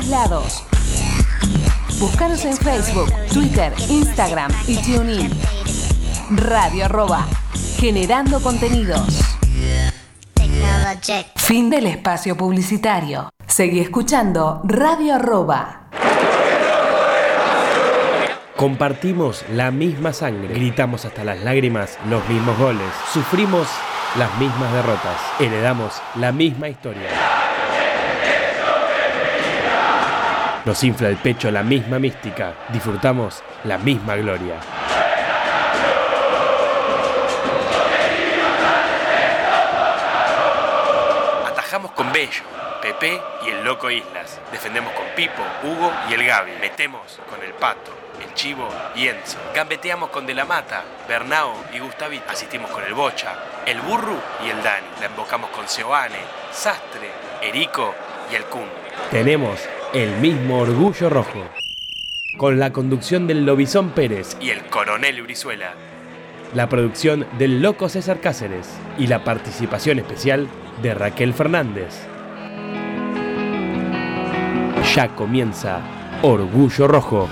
lados. Búscanos en Facebook, Twitter, Instagram y TuneIn. Radio arroba, generando contenidos. Fin del espacio publicitario. Seguí escuchando Radio arroba. Compartimos la misma sangre, gritamos hasta las lágrimas los mismos goles, sufrimos las mismas derrotas, heredamos la misma historia. Nos infla el pecho la misma mística, disfrutamos la misma gloria. Atajamos con Bello, Pepe y el Loco Islas. Defendemos con Pipo, Hugo y el Gaby. Metemos con el Pato, el Chivo y Enzo. Gambeteamos con De la Mata, Bernao y Gustavito. Asistimos con el Bocha, el Burru y el Dani. La embocamos con Seoane, Sastre, Erico y el Kun. Tenemos el mismo orgullo rojo. Con la conducción del Lobizón Pérez y el Coronel Brizuela. La producción del Loco César Cáceres y la participación especial de Raquel Fernández. Ya comienza Orgullo Rojo.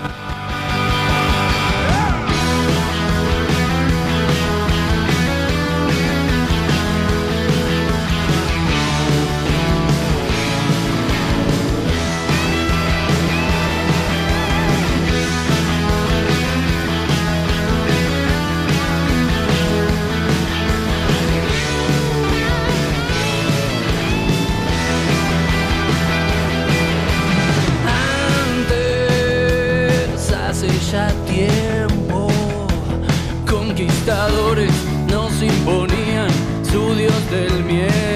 el miedo.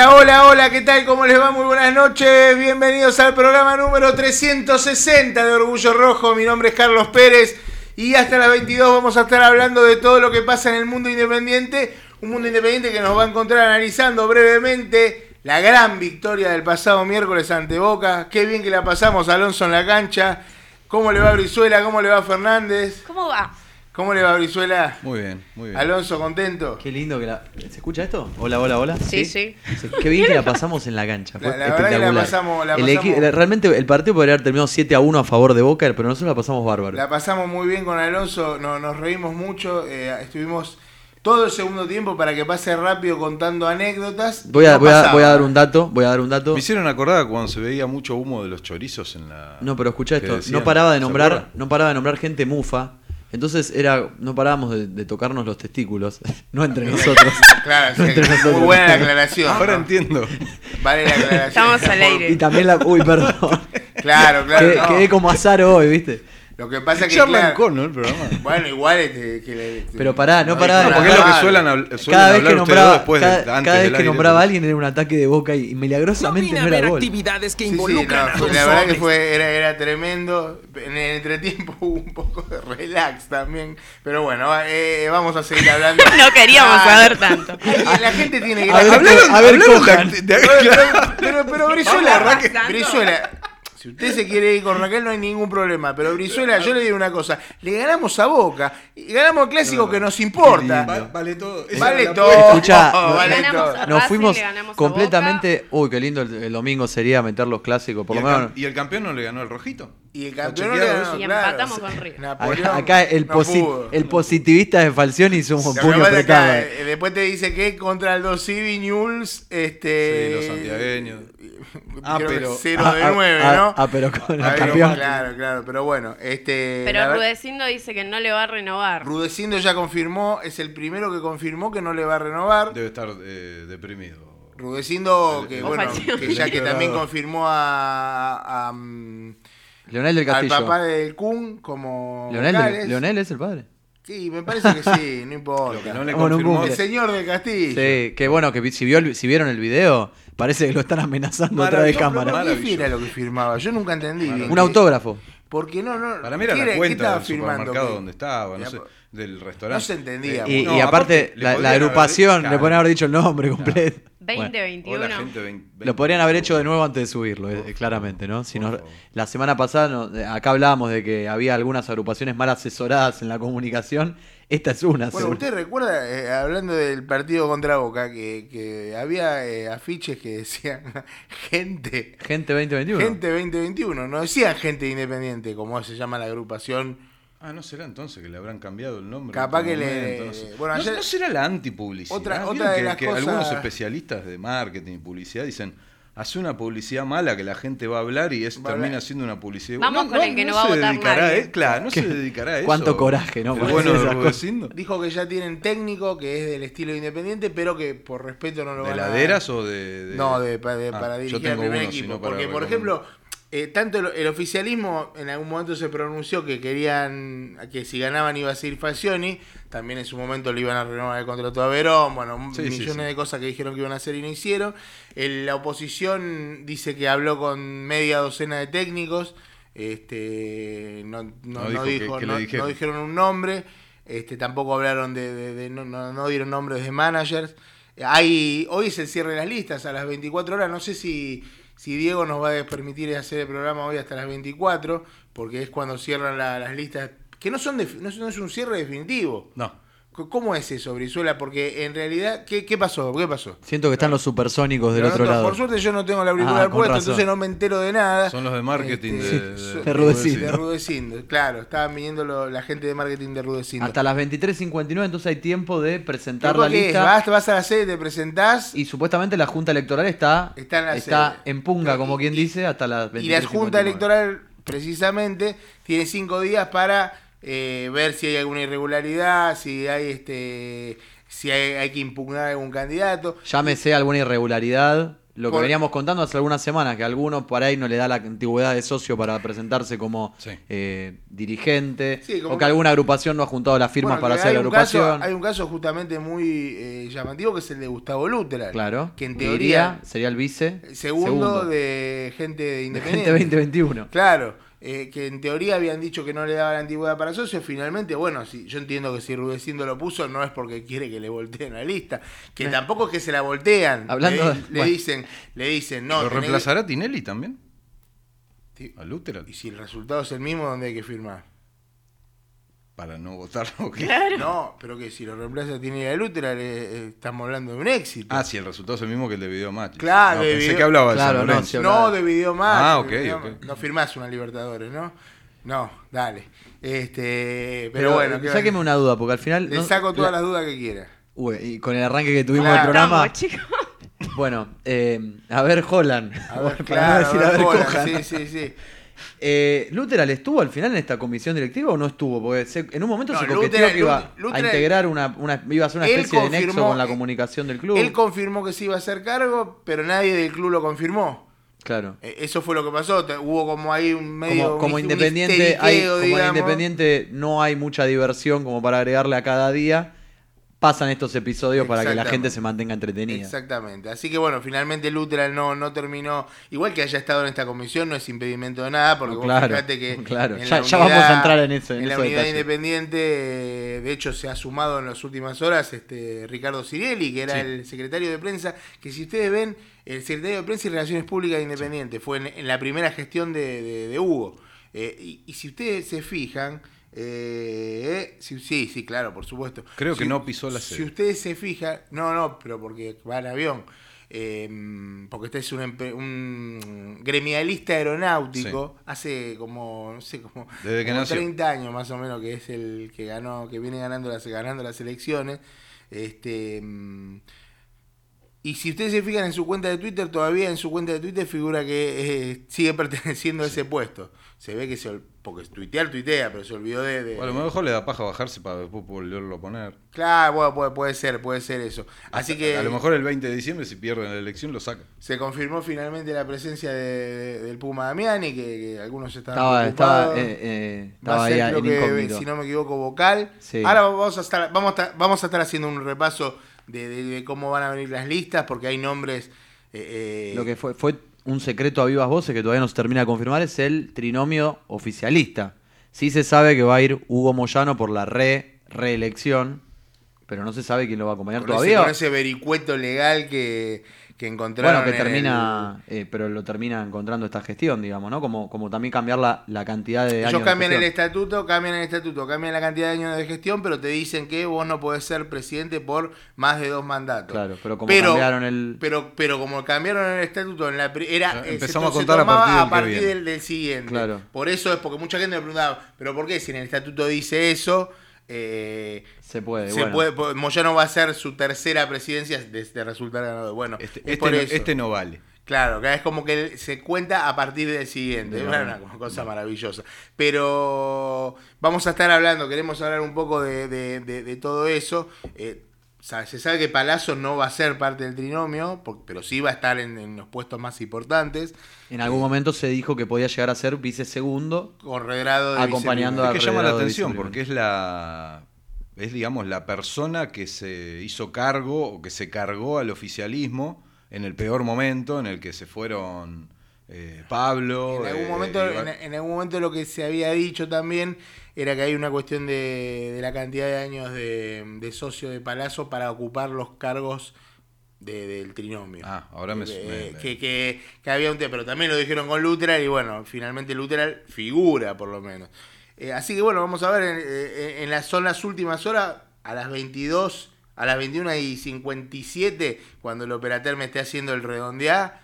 Hola, hola, hola, ¿qué tal? ¿Cómo les va? Muy buenas noches. Bienvenidos al programa número 360 de Orgullo Rojo. Mi nombre es Carlos Pérez y hasta las 22 vamos a estar hablando de todo lo que pasa en el mundo independiente. Un mundo independiente que nos va a encontrar analizando brevemente la gran victoria del pasado miércoles ante Boca. Qué bien que la pasamos, Alonso en la cancha. ¿Cómo le va Brizuela? ¿Cómo le va Fernández? ¿Cómo va? ¿Cómo le va Brizuela? Muy bien, muy bien. Alonso, contento. Qué lindo que la. ¿Se escucha esto? Hola, hola, hola. Sí, sí. Qué bien que la pasamos en la cancha. Fue La- la verdad que la pasamos- la pasamos- equi- realmente el partido podría haber terminado 7 a 1 a favor de Boca, pero nosotros la pasamos bárbaro. La pasamos muy bien con Alonso, no- nos reímos mucho, eh, estuvimos todo el segundo tiempo para que pase rápido contando anécdotas. Voy a, No voy, a, pasaba. voy a dar un dato, voy a dar un dato. Me hicieron acordar cuando se veía mucho humo de los chorizos en la. No, pero escucha esto, decían, no paraba de ¿se nombrar, no paraba de nombrar gente mufa. Entonces era, no parábamos de, de tocarnos los testículos, no entre nosotros. Claro, sí, Entre nosotros. muy buena la aclaración. Ahora ¿no? entiendo. Vale la aclaración. Estamos al aire. Y también la, uy, perdón. Claro, claro. Quedé, no. quedé como azar hoy, ¿viste? Lo que pasa es que. Ya claro, arrancó, ¿no? El programa. Bueno, igual este, que le- Pero pará, no pará de porque es lo que suelen, habl- suelen Cada vez hablar que ustedes nombraba, después de- cada, antes cada vez que nombraba a alguien era un ataque de boca y, y milagrosamente no, era gol. actividades que Sí, sí, involucran no, a dos la verdad que fue, era, era tremendo. En el entretiempo hubo un poco de relax también. Pero bueno, eh, vamos a seguir hablando. No queríamos Ah, saber tanto. La gente tiene que A ver, Hablaron- a ver, hablaron de- de- Pero, pero, pero, pero Brizuela. Brizuela, si usted se quiere ir con Raquel no hay ningún problema, pero Brizuela, yo le digo una cosa, le ganamos a Boca, y ganamos el clásico que nos importa. Va- Vale todo. Vale todo. no- vale todo. Nos fuimos completamente. Uy, qué lindo el, el domingo sería meter los clásicos. Por ¿Y lo el, menos. ¿Y el campeón no le ganó el rojito? Y el campeón eso? Y claro. empatamos con River. Napoleón Acá, el, no posi- pudo. el positivista de Falcioni hizo un puño apretado. eh, después te dice que contra el 2 Civi Sí, este los santiagueños. Ah, pero- 0 Ah, de ah, 9, ah, ¿no? ah, pero con el Ah, campeón. Claro, claro, pero bueno, este... Pero Rudecindo dice que no le va a renovar. Rudecindo ya confirmó, es el primero que confirmó que no le va a renovar. Debe estar eh, deprimido. Rudecindo, que bueno, que ya que también confirmó a, a, mm, Leonel del al Castillo. papá del Kun como Leonel. Leonel es el padre. Sí, me parece que sí, no importa. Lo que no le Bueno, un confirmó El señor del castillo. Sí, que bueno, que si, vio el- si vieron el video, parece que lo están amenazando atrás de cámara. ¿Pero ¿Qué era lo que firmaba? Yo nunca entendí bien. Un autógrafo. Porque no, no. Para mí era ¿qué la cuenta del supermercado donde estaba, no Ya, sé, po- del restaurante. No se entendía. Y, No, y aparte, la, haber- agrupación, claro. le podrían haber dicho el nombre completo. Bueno, 2021. Hola, gente, vein- lo podrían haber hecho de nuevo antes de subirlo, eh, claramente, ¿no? Si la semana pasada, no- acá hablábamos de que había algunas agrupaciones mal asesoradas en la comunicación. Esta es una. Bueno. ¿usted recuerda, eh, hablando del partido contra Boca, que, que había eh, afiches que decían gente, Gente 2021. gente 2021, no decían gente independiente, como se llama la agrupación. Ah, ¿no será entonces que le habrán cambiado el nombre? Capaz que le-? No, sé. bueno, ¿No- ayer- ¿No será la antipublicidad? Otra- ¿Vieron otra de que, las que cosas- algunos especialistas de marketing y publicidad dicen, hace una publicidad mala que la gente va a hablar y es, termina siendo una publicidad. Vamos con el que no va a se votar dedicará nadie. claro, no se ¿Qué? dedicará a eso. Cuánto coraje, ¿no? Bueno de. Dijo que ya tienen técnico que es del estilo independiente, pero que por respeto no lo ¿De van a laderas o de...? de- No, de, de- Ah, para yo dirigir al tengo primer uno, equipo. Porque, por recomendar. ejemplo, eh, tanto el, el oficialismo en algún momento se pronunció que querían que si ganaban iba a seguir Falcioni. También en su momento le iban a renovar el contrato a Verón. Bueno, Sí, millones sí. de cosas que dijeron que iban a hacer y no hicieron. El- la oposición dice que habló con media docena de técnicos. Este, no, no, No no dijo que- que dijeron. no dijeron un nombre. Este, tampoco hablaron de, de- de- no, no- no dieron nombres de managers. Hay, hoy es el cierre las listas a las 24 horas. No sé si, si Diego nos va a permitir hacer el programa hoy hasta las 24, porque es cuando cierran la- las listas, que no son no es un cierre definitivo. No. ¿Cómo es eso, Brizuela? Porque en realidad, ¿qué, qué pasó? ¿Qué pasó? Siento que están los supersónicos del Pero otro no- lado. Por suerte yo no tengo la auricular Ah, con puesta, razón. entonces no me entero de nada. Son los de marketing Este, de, so- de Rudecindo. De Rudecindo, claro. Estaban viniendo lo- la gente de marketing de Rudecindo. Hasta las 23.59, entonces hay tiempo de presentar la ¿qué es? lista. Vas, vas a la sede, te presentás Y supuestamente la Junta Electoral está, Está en la está sede. en punga, como Y- quien dice, hasta las 23.59. Y la Junta Electoral, precisamente, tiene cinco días para eh, ver si hay alguna irregularidad, si hay este si hay, hay que impugnar a algún candidato. Llámese alguna irregularidad. Lo que Por- veníamos contando hace algunas semanas, que a alguno por ahí no le da la antigüedad de socio para presentarse como Sí. eh, dirigente, Sí, como o que que- alguna agrupación no ha juntado las firmas Bueno, para hacer la caso- agrupación. hay un caso justamente muy eh, llamativo que es el de Gustavo Luteran. Claro. Que en teoría sería el vice. segundo, de gente de de independiente. gente 2021. Claro, eh, que en teoría habían dicho que no le daba la antigüedad para socio, finalmente, bueno, si, yo entiendo que si Rudecindo lo puso no es porque quiere que le volteen la lista, que tampoco es que se la voltean. Hablando le, de- le bueno. dicen, le dicen, no, ¿Lo tenés reemplazará Tinelli también? Sí. ¿A Luteran? Y si el resultado es el mismo, ¿dónde hay que firmar? Para no votarlo. ¿qué? No, pero que si lo reemplaza tiene la Lutera, le- eh, estamos hablando de un éxito. Ah, sí, el resultado es el mismo que el de Video Match. Claro, no, de pensé Video- que hablaba de Claro, San no, no, de video más. Ah, ok, no, ok. no firmás una Libertadores, ¿no? No, dale. Este, pero, Pero, bueno, eh, ¿qué sáqueme una duda, porque al final. le no- saco todas la- las dudas que quiera. Uy, y con el arranque que tuvimos Claro. del programa. Estamos, chicos. Bueno, eh, a ver, Holland. A ver, Para no claro, decir a ver, Cojan. sí, sí, sí. Eh, ¿Luteral estuvo al final en esta comisión directiva o no estuvo? Porque se- en un momento No, se coqueteó Luteral- que iba Luteral- a integrar una, una- iba a hacer una especie de nexo con la comunicación del club. Él confirmó que se iba a hacer cargo, pero nadie del club lo confirmó. claro. Eh, Eso fue lo que pasó. Hubo como ahí un medio. Como, como un independiente, hay, como independiente no hay mucha diversión como para agregarle a cada día. Pasan estos episodios para que la gente se mantenga entretenida. Exactamente. Así que bueno, finalmente Luteral no, no terminó. Igual que haya estado en esta comisión, no es impedimento de nada, porque No, vos claro, fíjate que. claro. en Ya- la ya vamos a entrar en eso- en la unidad independiente, eh, de hecho, se ha sumado en las últimas horas este Ricardo Cirelli, que era Sí. el secretario de prensa. Que si ustedes ven, el secretario de prensa y Relaciones Públicas de Independiente fue en, en la primera gestión de, de- de Hugo. Eh, y, y si ustedes se fijan. Eh, sí, sí, sí, claro, por supuesto. Creo que Si- no pisó la Si sede. ustedes se fijan, no, no, pero porque va en avión. eh, porque este es un, un gremialista aeronáutico, hace como, no sé, como, Desde que como nació. 30 años más o menos, que es el que ganó, que viene ganando las, ganando las elecciones. Este, mm, Y si ustedes se fijan en su cuenta de Twitter, todavía en su cuenta de Twitter figura que eh, sigue perteneciendo a ese puesto. Se ve que se porque tuitear tuitea, pero se olvidó de... de- O a lo mejor le da paja bajarse para después volverlo a poner. Claro, bueno, puede, puede ser, puede ser eso. Así que A lo mejor el 20 de diciembre, si pierden la elección, lo saca. se confirmó finalmente la presencia de- de- del Puma Damiani, que, que algunos estaban Estaba, estaba, preocupados. eh, eh, Va estaba a ahí ser, creo que, incógnito. si no me equivoco, vocal. Sí. Ahora vamos a estar, vamos a, estar- vamos a estar haciendo un repaso de, de- de cómo van a venir las listas, porque hay nombres. eh, eh, Lo que fue, fue un secreto a vivas voces que todavía no se termina de confirmar es el trinomio oficialista. Sí se sabe que va a ir Hugo Moyano por la re reelección, pero no se sabe quién lo va a acompañar con ese, todavía. con ese vericueto legal que, que encontraron. Bueno, que termina, eh, pero lo termina encontrando esta gestión, digamos, ¿no? Como, como también cambiar la, la cantidad de el- años Ellos de cambian el estatuto, cambian el estatuto, cambian la cantidad de años de gestión, pero te dicen que vos no podés ser presidente por más de dos mandatos. Claro, pero como cambiaron el- Pero, pero como cambiaron el estatuto en la era Ah, eh, empezamos se, a contar se a partir del que viene. del, del siguiente. Claro. Por eso es porque mucha gente me preguntaba, pero ¿por qué si en el estatuto dice eso? Eh, Se puede, se bueno. puede, po- Moyano va a ser su tercera presidencia de, de resultar ganador. Bueno, Este, es este no, este no vale. Claro, es como que se cuenta a partir del siguiente. Es una cosa maravillosa. Pero vamos a estar hablando, queremos hablar un poco de, de- de- de todo eso. Eh, se sabe que Palazzo no va a ser parte del trinomio, pero sí va a estar en, en los puestos más importantes. En algún momento se dijo que podía llegar a ser vice segundo. Con regrado de Acompañando. Es que llama la atención porque es la es digamos la persona que se hizo cargo o que se cargó al oficialismo en el peor momento en el que se fueron eh, Pablo En algún, eh, momento, Iván- en, en algún momento lo que se había dicho también era que hay una cuestión de, de la cantidad de años de, de socio de Palazzo para ocupar los cargos de- del trinomio. Ah, ahora me- Eh, me- que, que- que había un tema, pero también lo dijeron con Luteral y bueno, finalmente Luteral figura por lo menos. Eh, así que bueno, vamos a ver, en, eh, en las, son las últimas horas, a las 22, a las 21 y 57, cuando el operateur me esté haciendo el redondear,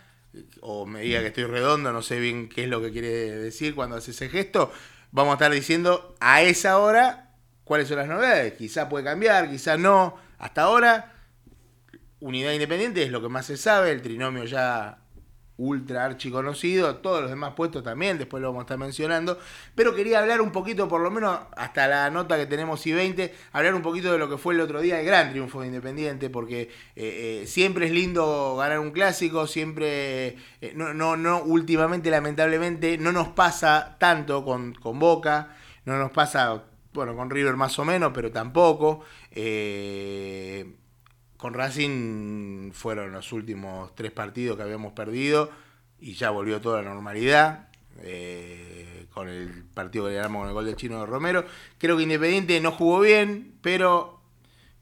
o me diga que estoy redondo, no sé bien qué es lo que quiere decir cuando hace ese gesto, vamos a estar diciendo a esa hora cuáles son las novedades. Quizá puede cambiar, quizá no. Hasta ahora, unidad independiente es lo que más se sabe, el trinomio ya ultra archi conocido, todos los demás puestos también, después lo vamos a estar mencionando, pero quería hablar un poquito, por lo menos hasta la nota que tenemos I-20, hablar un poquito de lo que fue el otro día el gran triunfo de Independiente, porque eh, eh, siempre es lindo ganar un clásico, siempre, eh, no, no, no, últimamente lamentablemente no nos pasa tanto con, con Boca, no nos pasa, bueno, con River más o menos, pero tampoco. Con Racing fueron los últimos tres partidos que habíamos perdido y ya volvió toda la normalidad. eh, con el partido que ganamos con el gol del chino de Romero. Creo que Independiente no jugó bien, pero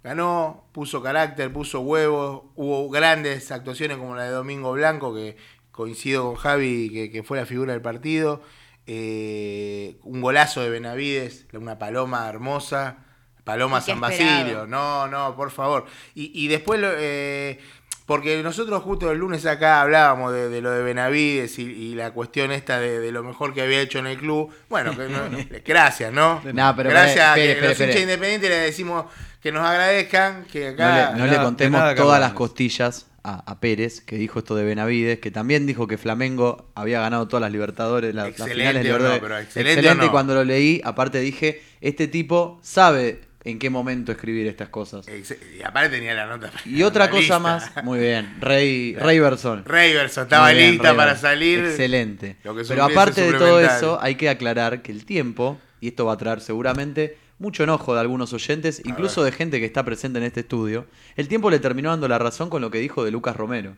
ganó, puso carácter, puso huevos. Hubo grandes actuaciones como la de Domingo Blanco, que coincido con Javi, que, que fue la figura del partido. Eh, un golazo de Benavides, una paloma hermosa. Paloma San. Basilio, no, no, por favor. Y, y después, lo, eh, porque nosotros justo el lunes acá hablábamos de, de lo de Benavides y, y la cuestión esta de, de lo mejor que había hecho en el club. Bueno, que no- gracias, ¿no? No, pero gracias a que los hinchas independientes le decimos que nos agradezcan, que No acá... le, no le nada- contemos todas las costillas a, a Pérez, que dijo esto de Benavides, que también dijo que Flamengo había ganado todas las Libertadores, la- las Excelente finales de no, Libertadores. pero excelente y cuando lo leí, aparte dije, este tipo sabe en qué momento escribir estas cosas. Y aparte tenía la nota. Y otra cosa lista. más, muy bien, Rey, Bersón. Reyverson estaba bien, lista para salir. Excelente. Pero aparte de todo eso, hay que aclarar que el tiempo, y esto va a traer seguramente mucho enojo de algunos oyentes, incluso de gente que está presente en este estudio, el tiempo le terminó dando la razón con lo que dijo de Lucas Romero.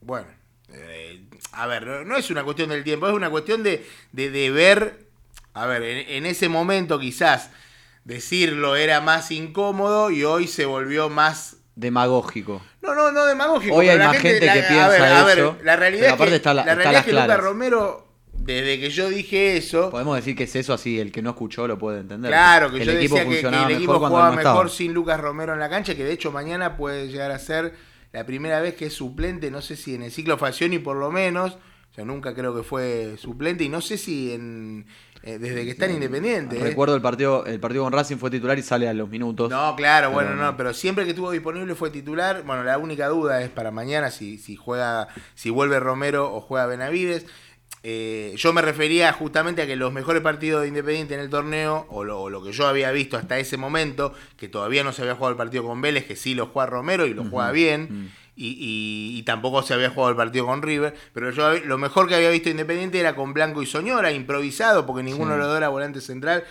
Bueno, eh, a ver, no, no es una cuestión del tiempo, es una cuestión de, de, de ver, a ver, en, en ese momento quizás decirlo era más incómodo y hoy se volvió más... Demagógico. No, no, no demagógico. Hoy hay más gente la- que a piensa ver, a ver, eso, la realidad es que, está la- realidad es que Lucas. Romero, desde que yo dije eso, Podemos decir que es eso así, el que no escuchó lo puede entender. Claro, que el yo equipo decía que, que el equipo mejor jugaba estaba. mejor sin Lucas Romero en la cancha, que de hecho mañana puede llegar a ser la primera vez que es suplente, no sé si en el ciclo Facioni por lo menos, sea, nunca creo que fue suplente y no sé si en, eh, desde que está en Independiente. ¿eh? Recuerdo el partido, el partido con Racing fue titular y sale a los minutos. No, claro, bueno, Pero no, pero siempre que estuvo disponible fue titular. Bueno, la única duda es para mañana si, si juega, si vuelve Romero o juega Benavides. Eh, yo me refería justamente a que los mejores partidos de Independiente en el torneo, o lo, o lo que yo había visto hasta ese momento, que todavía no se había jugado el partido con Vélez, que sí lo juega Romero y lo juega bien, y, y- y tampoco se había jugado el partido con River, pero yo lo mejor que había visto Independiente era con Blanco y Soñora, improvisado, porque ninguno de los dos era volante central.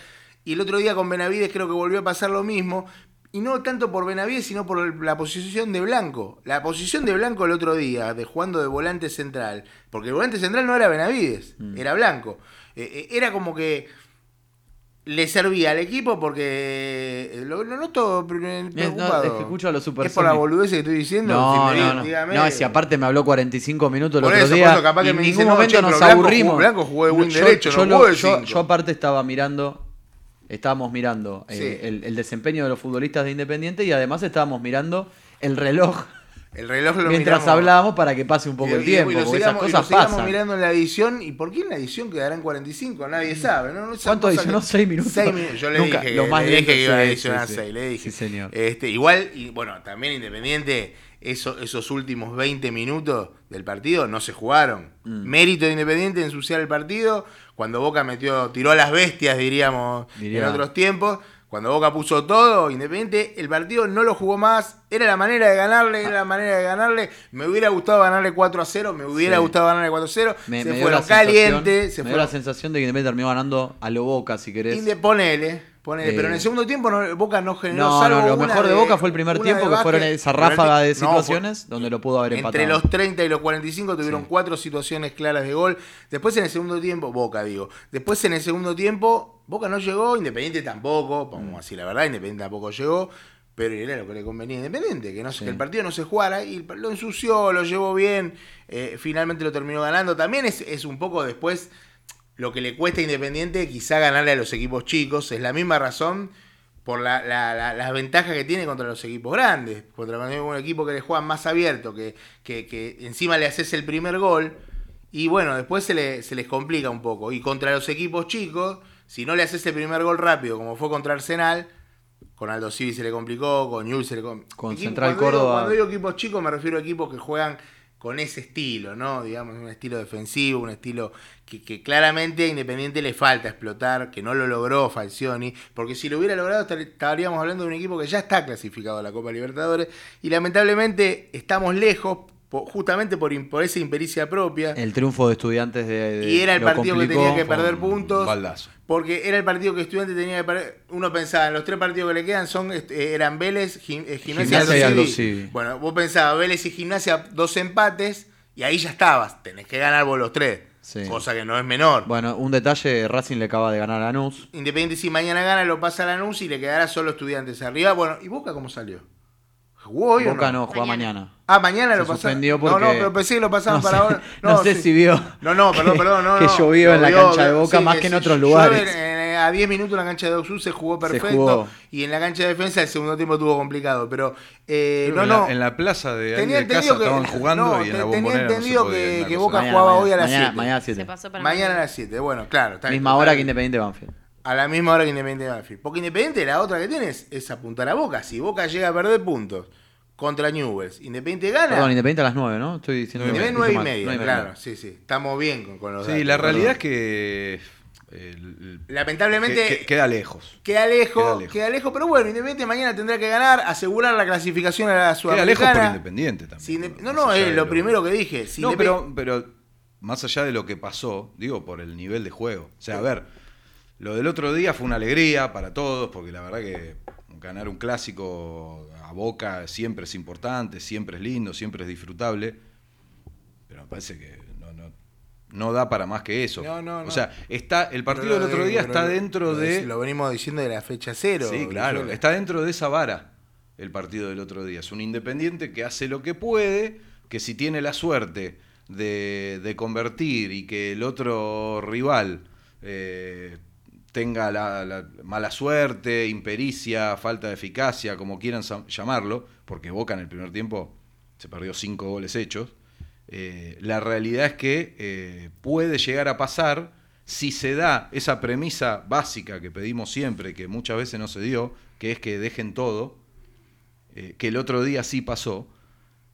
Y el otro día con Benavides creo que volvió a pasar lo mismo. Y no tanto por Benavides, sino por la posición de Blanco. La posición de Blanco el otro día, de jugando de volante central. Porque el volante central no era Benavides, era Blanco. Eh, eh, era como que le servía al equipo porque eh, lo, lo noto pre- no, preocupado. es que escucho a los ¿Es por la boludez que estoy diciendo? No, Si me no, no. dígame. No, si aparte me habló 45 minutos el Por otro eso, día. por eso, capaz y que en ningún dice, no, momento che, nos Blanco aburrimos. Blanco jugó de win yo, derecho, yo no lo- yo- yo aparte estaba mirando. Estábamos mirando eh, el, el desempeño de los futbolistas de Independiente y además estábamos mirando el reloj El reloj lo mientras miramos. hablábamos para que pase un poco Y- el tiempo, y lo porque sigamos- esas y lo cosas pasan. mirando en la edición. ¿Y por qué en la edición quedarán 45? Nadie sabe. ¿no? Esa ¿Cuánto adicionó? que- ¿Seis minutos? Seis minutos. Yo le Nunca, dije, lo que, más le dije que iba a adicionar sí, sí. 6. Le dije. Sí, señor. Este, igual, y bueno, también Independiente, eso, esos últimos 20 minutos del partido no se jugaron. Mm. Mérito de Independiente ensuciar el partido. Cuando Boca metió, tiró a las bestias, diríamos, Diría. en otros tiempos. Cuando Boca puso todo, Independiente, el partido no lo jugó más. Era la manera de ganarle, era la manera de ganarle. Me hubiera gustado ganarle 4 a 0, me hubiera Sí. gustado ganarle 4 a 0. Me, se me fueron calientes, se me dio la sensación de que Independiente terminó ganando a lo Boca, si querés. Inde- ponele, ponele. Eh, pero en el segundo tiempo no- Boca no generó No, salvo no, lo mejor de Boca fue el primer tiempo, que fueron esa ráfaga de no, situaciones donde lo pudo haber Entre empatado. los 30 y los 45 tuvieron cuatro situaciones claras de gol. Después en el segundo tiempo, Boca digo. Después en el segundo tiempo, Boca no llegó, Independiente tampoco. Vamos a decir la verdad, Independiente tampoco llegó. Pero era lo que le convenía a Independiente, que, no, que el partido no se jugara y lo ensució, lo llevó bien, eh, finalmente lo terminó ganando. También es, es un poco después lo que le cuesta a Independiente quizá ganarle a los equipos chicos. Es la misma razón por la, la- la- las ventajas que tiene contra los equipos grandes. Contra un equipo que le juegan más abierto, que, que- que encima le haces el primer gol. Y bueno, después se, le- se les complica un poco. Y contra los equipos chicos, si no le haces el primer gol rápido, como fue contra Arsenal, con Aldo Civi se le complicó, con Newell se le complicó. Con Central Córdoba. cuando digo equipos chicos me refiero a equipos que juegan con ese estilo, ¿no? Digamos, un estilo defensivo, un estilo que, que claramente a Independiente le falta explotar, que no lo logró Falcioni, porque si lo hubiera logrado estar- estaríamos hablando de un equipo que ya está clasificado a la Copa Libertadores y lamentablemente estamos lejos justamente por, por esa impericia propia. El triunfo de estudiantes de. de- Y era el partido que tenía que perder un puntos. baldazo. Porque era el partido que estudiante tenía que perder. Uno pensaba, en los tres partidos que le quedan son este, eran Vélez, Gim- eh, Gimnasia, Gimnasia y Aldo. Civi. Bueno, vos pensabas, Vélez y Gimnasia, dos empates, y ahí ya estabas. Tenés que ganar vos los tres. Sí. Cosa que no es menor. Bueno, un detalle: Racing le acaba de ganar a Lanús. Independiente si mañana gana, lo pasa a Lanús y le quedará solo estudiantes arriba. Bueno, ¿y Boca cómo salió? ¿Jugó hoy o Boca no? no, juega Mañana. mañana. Ah, mañana Se lo pasaron. suspendió No, porque- no, pero pensé que lo pasaban No para sé- ahora. no sé si vio No, no, perdón, que- perdón. No, que no. llovió en la cancha de Boca más que en sí, otros lugares. en- a 10 minutos en la cancha de Oxus se jugó perfecto. jugó. Y en la cancha de defensa el segundo tiempo estuvo complicado. Pero eh, Creo no, que en, no. la, en la plaza de, Tenía de casa entendido que- estaban jugando no, y en la tenía bombonera no se entendido que- que Boca jugaba hoy a las mañana, 7. Mañana a las Se 7. pasó para Mañana a las 7. Bueno, claro. Misma hora que Independiente Banfield. A la misma hora que Independiente Banfield. Porque Independiente, la otra que tiene es, apuntar a Boca. Si Boca llega a perder puntos contra Newells, Independiente gana. Perdón, Independiente a las 9, ¿no? Estoy diciendo. Independiente dije 9 y media, claro. Sí, sí. Estamos bien con, con los Sí, datos, la perdón. realidad es que el- Lamentablemente que- que- queda lejos. queda lejos, Queda queda lejos. pero bueno, Independiente mañana tendrá que ganar, asegurar la clasificación a la Queda Sudamericana. lejos por Independiente también. Si no, no, es de lo primero que dije. Si no, pero, pero más allá de lo que pasó, digo, por el nivel de juego. O sea, a ver, lo del otro día fue una alegría para todos, porque la verdad que ganar un clásico a Boca siempre es importante, siempre es lindo, siempre es disfrutable. Pero me parece que no, no, no da para más que eso. No, no, no. O sea, está, el partido del otro día está dentro de... Lo venimos diciendo de la fecha cero. Sí, claro, está dentro de esa vara el partido del otro día. Es un independiente que hace lo que puede, que si tiene la suerte de, de convertir y que el otro rival eh, tenga la, la mala suerte, impericia, falta de eficacia, como quieran llamarlo, porque Boca en el primer tiempo se perdió cinco goles hechos. Eh, la realidad es que eh, puede llegar a pasar si se da esa premisa básica que pedimos siempre, que muchas veces no se dio, que es que dejen todo, eh, que el otro día sí pasó.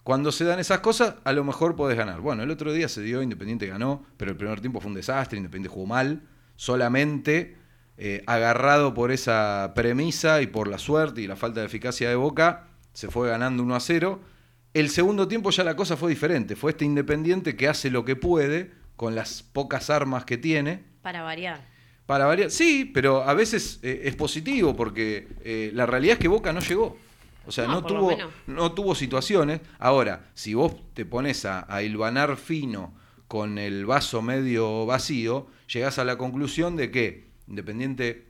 Cuando se dan esas cosas, a lo mejor podés ganar. Bueno, el otro día se dio, Independiente ganó, pero el primer tiempo fue un desastre, Independiente jugó mal, solamente eh, agarrado por esa premisa y por la suerte y la falta de eficacia de Boca, se fue ganando 1 a 0. El segundo tiempo ya la cosa fue diferente, fue este Independiente que hace lo que puede con las pocas armas que tiene. Para variar. Para variar, sí, pero a veces eh, es positivo porque eh, la realidad es que Boca no llegó. O sea, No, tuvo, no tuvo situaciones. Ahora, si vos te pones a, a hilvanar fino con el vaso medio vacío, llegás a la conclusión de que Independiente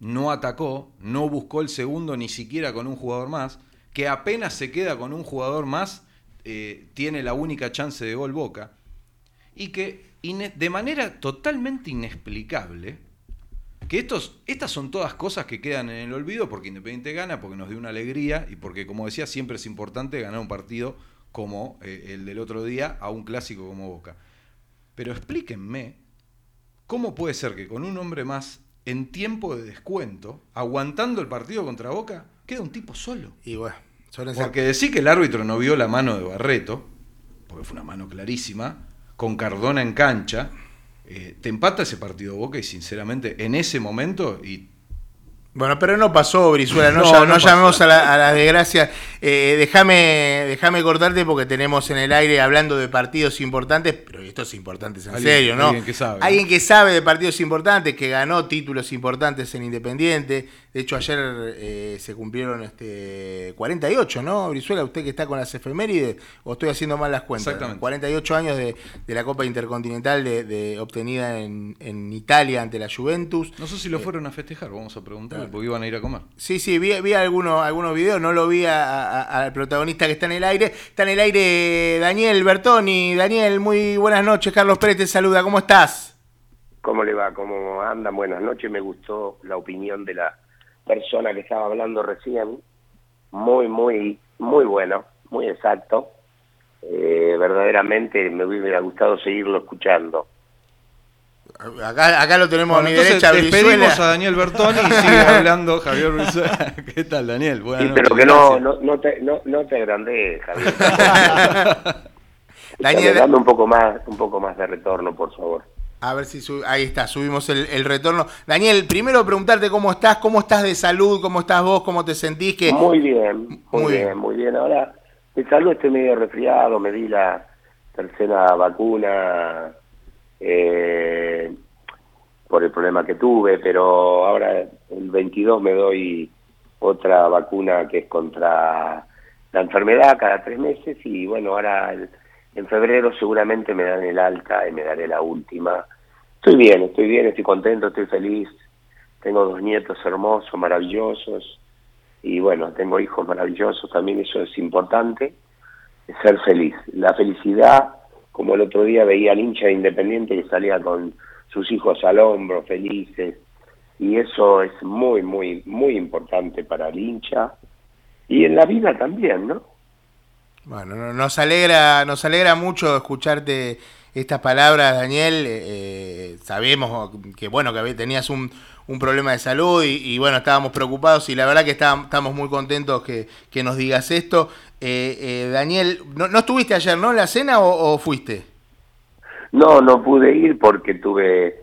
no atacó, no buscó el segundo ni siquiera con un jugador más, que apenas se queda con un jugador más, eh, tiene la única chance de gol Boca, y que de manera totalmente inexplicable, que estos, estas son todas cosas que quedan en el olvido porque Independiente gana, porque nos dio una alegría y porque, como decía, siempre es importante ganar un partido como eh, el del otro día a un clásico como Boca. Pero explíquenme cómo puede ser que con un hombre más en tiempo de descuento, aguantando el partido contra Boca, queda un tipo solo. Y bueno, Porque decir que el árbitro no vio la mano de Barreto, porque fue una mano clarísima, con Cardona en cancha, eh, te empata ese partido Boca y sinceramente en ese momento, y Bueno, pero no pasó, Brizuela, no, No, ya- no llamemos a la, a la desgracia. Eh, déjame, déjame cortarte porque tenemos en el aire hablando de partidos importantes, pero estos importantes en Alguien- serio, ¿no? alguien que sabe, ¿no? Alguien que sabe de partidos importantes, que ganó títulos importantes en Independiente. De hecho, ayer eh, se cumplieron este 48, ¿no, Brizuela? Usted que está con las efemérides, o estoy haciendo mal las cuentas. Exactamente. 48 años de, de la Copa Intercontinental de, de- obtenida en, en Italia ante la Juventus. no sé si lo fueron a festejar, vamos a preguntarle, porque iban a ir a comer. Sí, sí, vi, vi algunos, algunos videos, no lo vi a- a- al protagonista que está en el aire. Está en el aire Daniel Bertoni. Daniel, muy buenas noches. Carlos Pérez te saluda. ¿Cómo estás? ¿Cómo le va? ¿Cómo andan? Buenas noches. Me gustó la opinión de la persona que estaba hablando recién. Muy, muy, muy bueno, muy exacto. Eh, verdaderamente me hubiera gustado seguirlo escuchando. Acá, acá lo tenemos Bueno, a mi derecha, despedimos a Daniel Bertoni y sigue hablando Javier Brizuela. ¿Qué tal, Daniel? Buenas Sí, pero que no, no, no te, no, no te agrandes, Javier. Daniel, Dame un poco más, un poco más de retorno, por favor. A ver si sub- ahí está, subimos el, el retorno. Daniel, primero preguntarte cómo estás, cómo estás de salud, cómo estás vos, cómo te sentís. Que... Muy bien, muy, Muy bien, bien. muy bien. Ahora, de salud estoy medio resfriado, me di la tercera vacuna eh, por el problema que tuve, pero ahora el 22 me doy otra vacuna que es contra la enfermedad cada tres meses y bueno, ahora el- en febrero seguramente me dan el alta y me daré la última. Estoy bien, estoy bien, estoy contento, estoy feliz. Tengo dos nietos hermosos, maravillosos y bueno, tengo hijos maravillosos, también eso es importante, ser feliz. La felicidad, como el otro día veía al hincha de Independiente que salía con sus hijos al hombro, felices, y eso es muy, muy, muy importante para el hincha y en la vida también, ¿no? Bueno, no- nos alegra, nos alegra mucho escucharte estas palabras, Daniel. Eh, eh, sabemos que bueno que tenías un, un problema de salud y, bueno estábamos preocupados y la verdad que estábamos, estamos muy contentos que, que nos digas esto. Eh, eh, Daniel, ¿no, no estuviste ayer, no, en la cena o, o fuiste? No, no pude ir porque tuve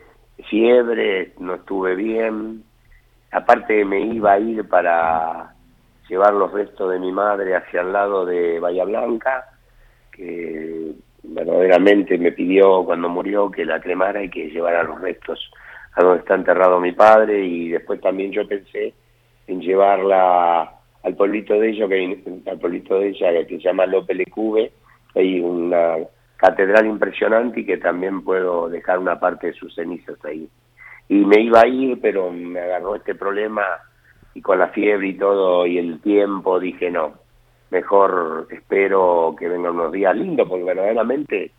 fiebre, no estuve bien. Aparte me iba a ir para llevar los restos de mi madre hacia el lado de Bahía Blanca, que verdaderamente me pidió cuando murió que la cremara y que llevara los restos a donde está enterrado mi padre. Y después también yo pensé en llevarla al pueblito de ella, que, al pueblito de ella que se llama López Lecube, hay una catedral impresionante y que también puedo dejar una parte de sus cenizas ahí. Y me iba a ir, pero me agarró este problema y con la fiebre y todo y el tiempo dije no, mejor espero que vengan unos días lindos porque verdaderamente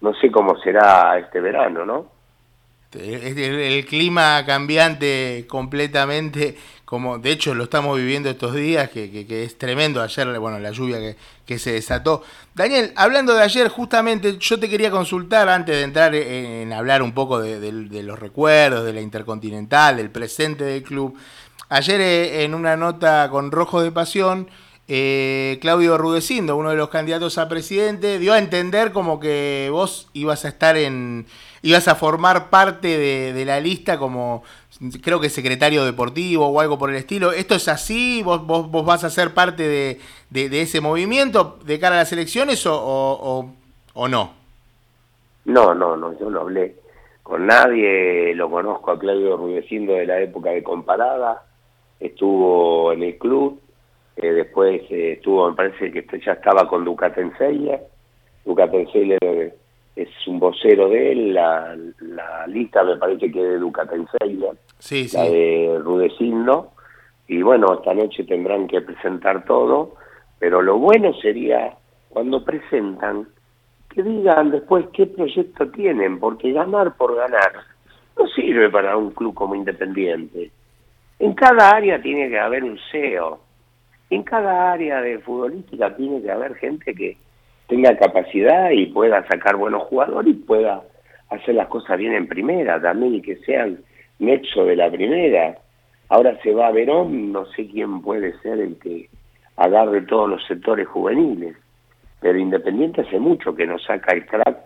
no sé cómo será este verano, ¿no? El, el clima cambiante completamente, como de hecho lo estamos viviendo estos días, que, que- que es tremendo. Ayer, bueno, la lluvia que, que se desató. Daniel, hablando de ayer, justamente yo te quería consultar antes de entrar en, hablar un poco de, de- de los recuerdos, de la Intercontinental, del presente del club. Ayer eh, en una nota con Rojo de Pasión, eh, Claudio Rudecindo, uno de los candidatos a presidente, dio a entender como que vos ibas a estar en, ibas a formar parte de, la lista como, creo que secretario deportivo o algo por el estilo. ¿Esto es así? ¿Vos, vos, vos vas a ser parte de, de- ese movimiento de cara a las elecciones o- o no? No, no, no, yo no hablé con nadie, lo conozco a Claudio Rudecindo de la época de Comparada, estuvo en el club, eh, después eh, estuvo, me parece que ya estaba con Ducatenseia, Ducatenseia es un vocero de él, la, la lista me parece que es de Ducatenseia, Sí, la sí. de Rudecindo, y bueno, esta noche tendrán que presentar todo, pero lo bueno sería cuando presentan que digan después qué proyecto tienen, porque ganar por ganar no sirve para un club como Independiente. En cada área tiene que haber un CEO, en cada área de futbolística tiene que haber gente que tenga capacidad y pueda sacar buenos jugadores y pueda hacer las cosas bien en primera también y que sean nexo de la primera. Ahora se va a Verón, no sé quién puede ser el que agarre todos los sectores juveniles, pero Independiente hace mucho que no saca el crack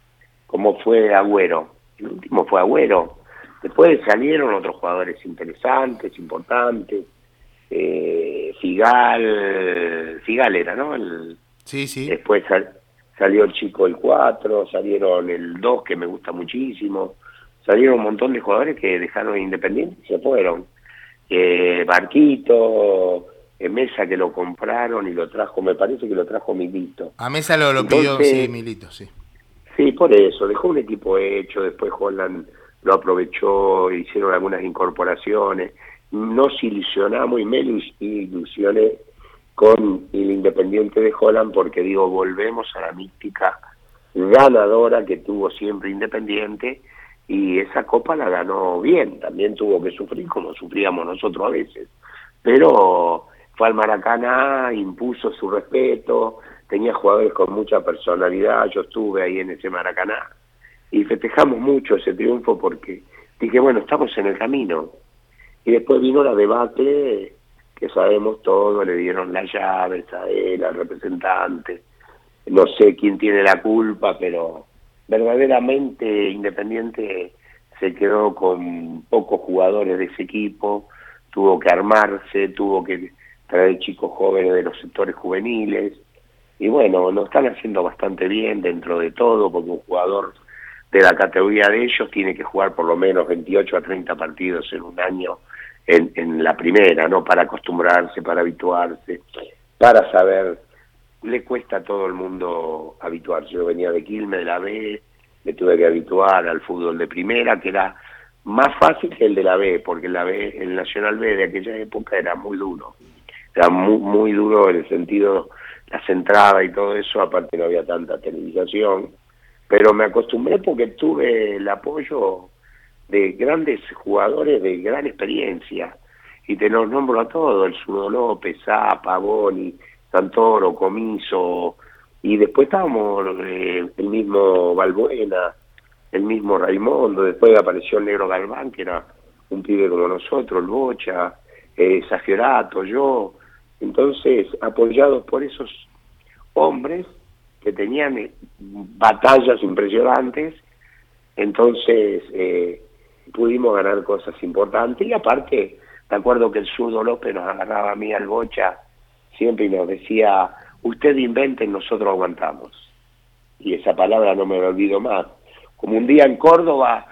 como fue Agüero. El último fue Agüero. Después salieron otros jugadores interesantes, importantes. Eh, Figal, Figal era, ¿no? El, Sí, sí. Después sal- salió el chico el 4, salieron el 2 que me gusta muchísimo, salieron un montón de jugadores que dejaron Independiente y se fueron. Eh, Barquito, eh, Mesa que lo compraron y lo trajo, me parece que lo trajo Milito. A Mesa lo, lo pidió, sí, Milito, sí. Sí, por eso, dejó un equipo hecho, después Holland lo aprovechó, hicieron algunas incorporaciones, nos ilusionamos y me ilus- ilusioné con el Independiente de Holland porque digo, volvemos a la mística ganadora que tuvo siempre Independiente y esa copa la ganó bien, también tuvo que sufrir como sufríamos nosotros a veces, pero fue al Maracaná, impuso su respeto, tenía jugadores con mucha personalidad, yo estuve ahí en ese Maracaná y festejamos mucho ese triunfo porque dije, bueno, estamos en el camino. Y después vino la debate, que sabemos todo, le dieron las llaves a él, al representante, no sé quién tiene la culpa, pero verdaderamente Independiente se quedó con pocos jugadores de ese equipo, tuvo que armarse, tuvo que traer chicos jóvenes de los sectores juveniles, y bueno, lo están haciendo bastante bien dentro de todo, porque un jugador de la categoría de ellos tiene que jugar por lo menos 28 a 30 partidos en un año en, en la primera, ¿no? Para acostumbrarse, para habituarse, para saber. Le cuesta a todo el mundo habituarse. Yo venía de Quilmes, de la B, me tuve que habituar al fútbol de primera, que era más fácil que el de la B, porque la B, el Nacional B de aquella época era muy duro. Era muy, muy duro en el sentido, las entradas y todo eso, aparte no había tanta televisación, pero me acostumbré porque tuve el apoyo de grandes jugadores de gran experiencia, y te los nombro a todos, el Zurdo López, Zapa, Boni, Santoro, Comiso, y después estábamos eh, el mismo Balbuena, el mismo Raimundo, después apareció el Negro Galván, que era un pibe como nosotros, el Bocha, eh, yo, entonces apoyados por esos hombres que tenían batallas impresionantes, entonces eh, pudimos ganar cosas importantes y aparte, de acuerdo que el zurdo López nos agarraba a mí al bocha siempre y nos decía, usted inventen, nosotros aguantamos. Y esa palabra no me la olvido más. Como un día en Córdoba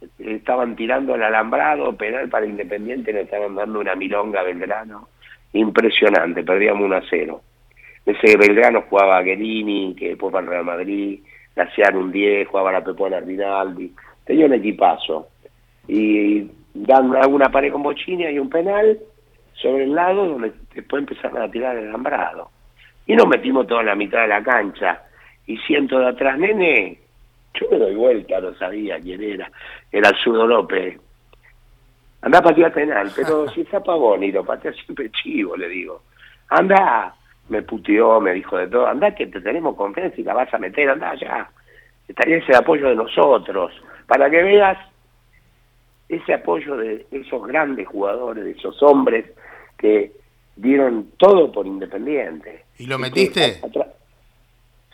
eh, estaban tirando el alambrado, penal para Independiente, le estaban dando una milonga a Belgrano, impresionante, perdíamos 1 a 0. Ese Belgrano jugaba a Guerini, que después va al Real Madrid, le hacían un 10, jugaba a la Pepona Rinaldi, tenía un equipazo. Y dan una pared con bochina y un penal sobre el lado donde después empezaron a tirar el alambrado. Y nos metimos toda la mitad de la cancha. Y siento de atrás, nene, Yo me doy vuelta, no sabía quién era. Era el Sudo López. Anda a patear penal, pero si está Pavón y lo patea siempre chivo, le digo. Anda, me puteó, me dijo de todo. Anda que te tenemos confianza y la vas a meter, anda ya. Estaría ese apoyo de nosotros. Para que veas ese apoyo de esos grandes jugadores, de esos hombres que dieron todo por Independiente. ¿Y lo metiste?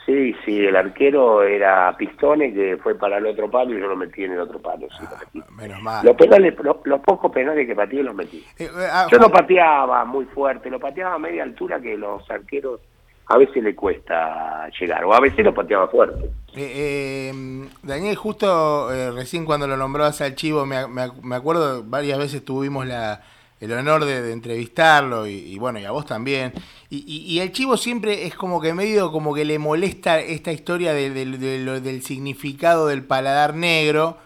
Sí, sí, el arquero era Pistone, que fue para el otro palo y yo lo metí en el otro palo. Sí, lo metí. Menos mal. Los, penales, lo- los pocos penales que pateé los metí. Eh, eh, ah, Yo no pateaba muy fuerte, lo pateaba a media altura que los arqueros a veces le cuesta llegar, o a veces lo pateaba fuerte. Eh, eh, Daniel, justo eh, recién cuando lo nombrabas al Chivo, me, me, me acuerdo, varias veces tuvimos la, el honor de, entrevistarlo y, bueno, y a vos también. Y, y, el Chivo siempre es como que medio como que le molesta esta historia de- de- lo- del significado del paladar negro,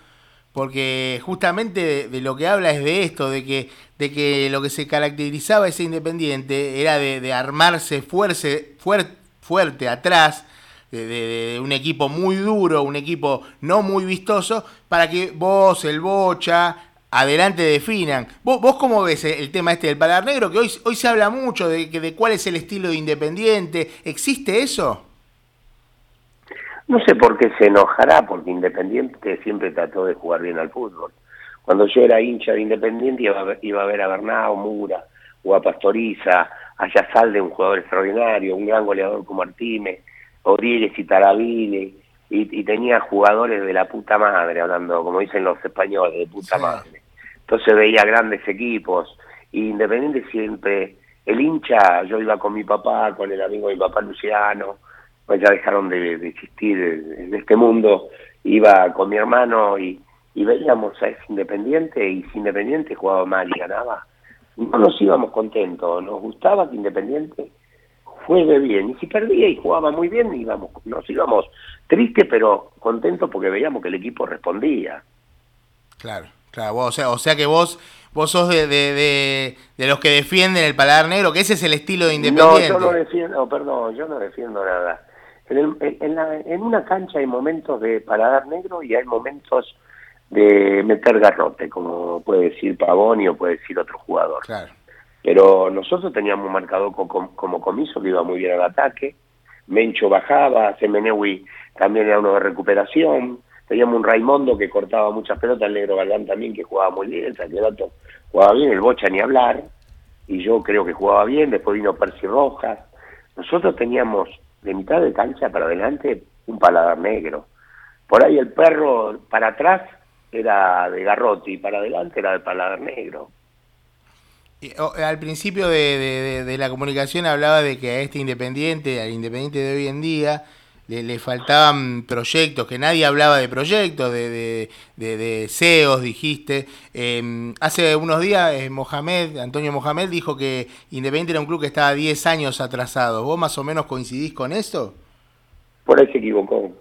porque justamente de, lo que habla es de esto, de que, de que lo que se caracterizaba ese independiente era de, armarse fuerce, fuer- fuerte atrás, de, de- un equipo muy duro, un equipo no muy vistoso, para que vos, el Bocha, adelante definan. ¿Vos, vos cómo ves el, tema este del paladar negro? Que hoy, hoy se habla mucho de, de cuál es el estilo de Independiente. ¿Existe eso? No sé por qué se enojará, porque Independiente siempre trató de jugar bien al fútbol. Cuando yo era hincha de Independiente iba a ver, iba a, ver a Bernao, Mura, o a Pastoriza, a un jugador extraordinario, un gran goleador como Artime, Odieres y Taravile, y, y tenía jugadores de la puta madre, hablando, como dicen los españoles, de puta Sí. madre. Entonces veía grandes equipos, y Independiente siempre, el hincha, yo iba con mi papá, con el amigo de mi papá Luciano, pues ya dejaron de, de existir en este mundo, iba con mi hermano y, y veíamos a ese Independiente, y si Independiente jugaba mal y ganaba, no nos íbamos contentos, nos gustaba que Independiente juegue bien, y si perdía y jugaba muy bien, íbamos, nos íbamos tristes pero contentos porque veíamos que el equipo respondía. Claro, claro. vos- o, sea, o sea que vos vos sos de, de, de- de los que defienden el paladar negro, que ese es el estilo de No, Independiente. yo no defiendo, perdón, yo no defiendo nada. En, el- en- en la- en una cancha hay momentos de paladar negro y hay momentos de meter garrote, como puede decir Pavoni o puede decir otro jugador. Claro. Pero nosotros teníamos un marcador co- com- como comiso que iba muy bien al ataque. Mencho bajaba, Semenewi también era uno de recuperación. Teníamos un Raimondo que cortaba muchas pelotas, el Negro Galván también que jugaba muy bien, el Saquerato jugaba bien, el Bocha ni hablar. Y yo creo que jugaba bien, después vino Percy Rojas. Nosotros teníamos de mitad de cancha para adelante un paladar negro. Por ahí el perro para atrás era de garrote y para adelante era de paladar negro. Al principio de, la comunicación hablaba de que a este Independiente, al Independiente de hoy en día, le, faltaban proyectos, que nadie hablaba de proyectos, de, de, de- de CEOs, dijiste. Eh, hace unos días eh, Mohamed, Antonio Mohamed dijo que Independiente era un club que estaba 10 años atrasado. ¿Vos más o menos coincidís con eso? Por ahí se equivocó.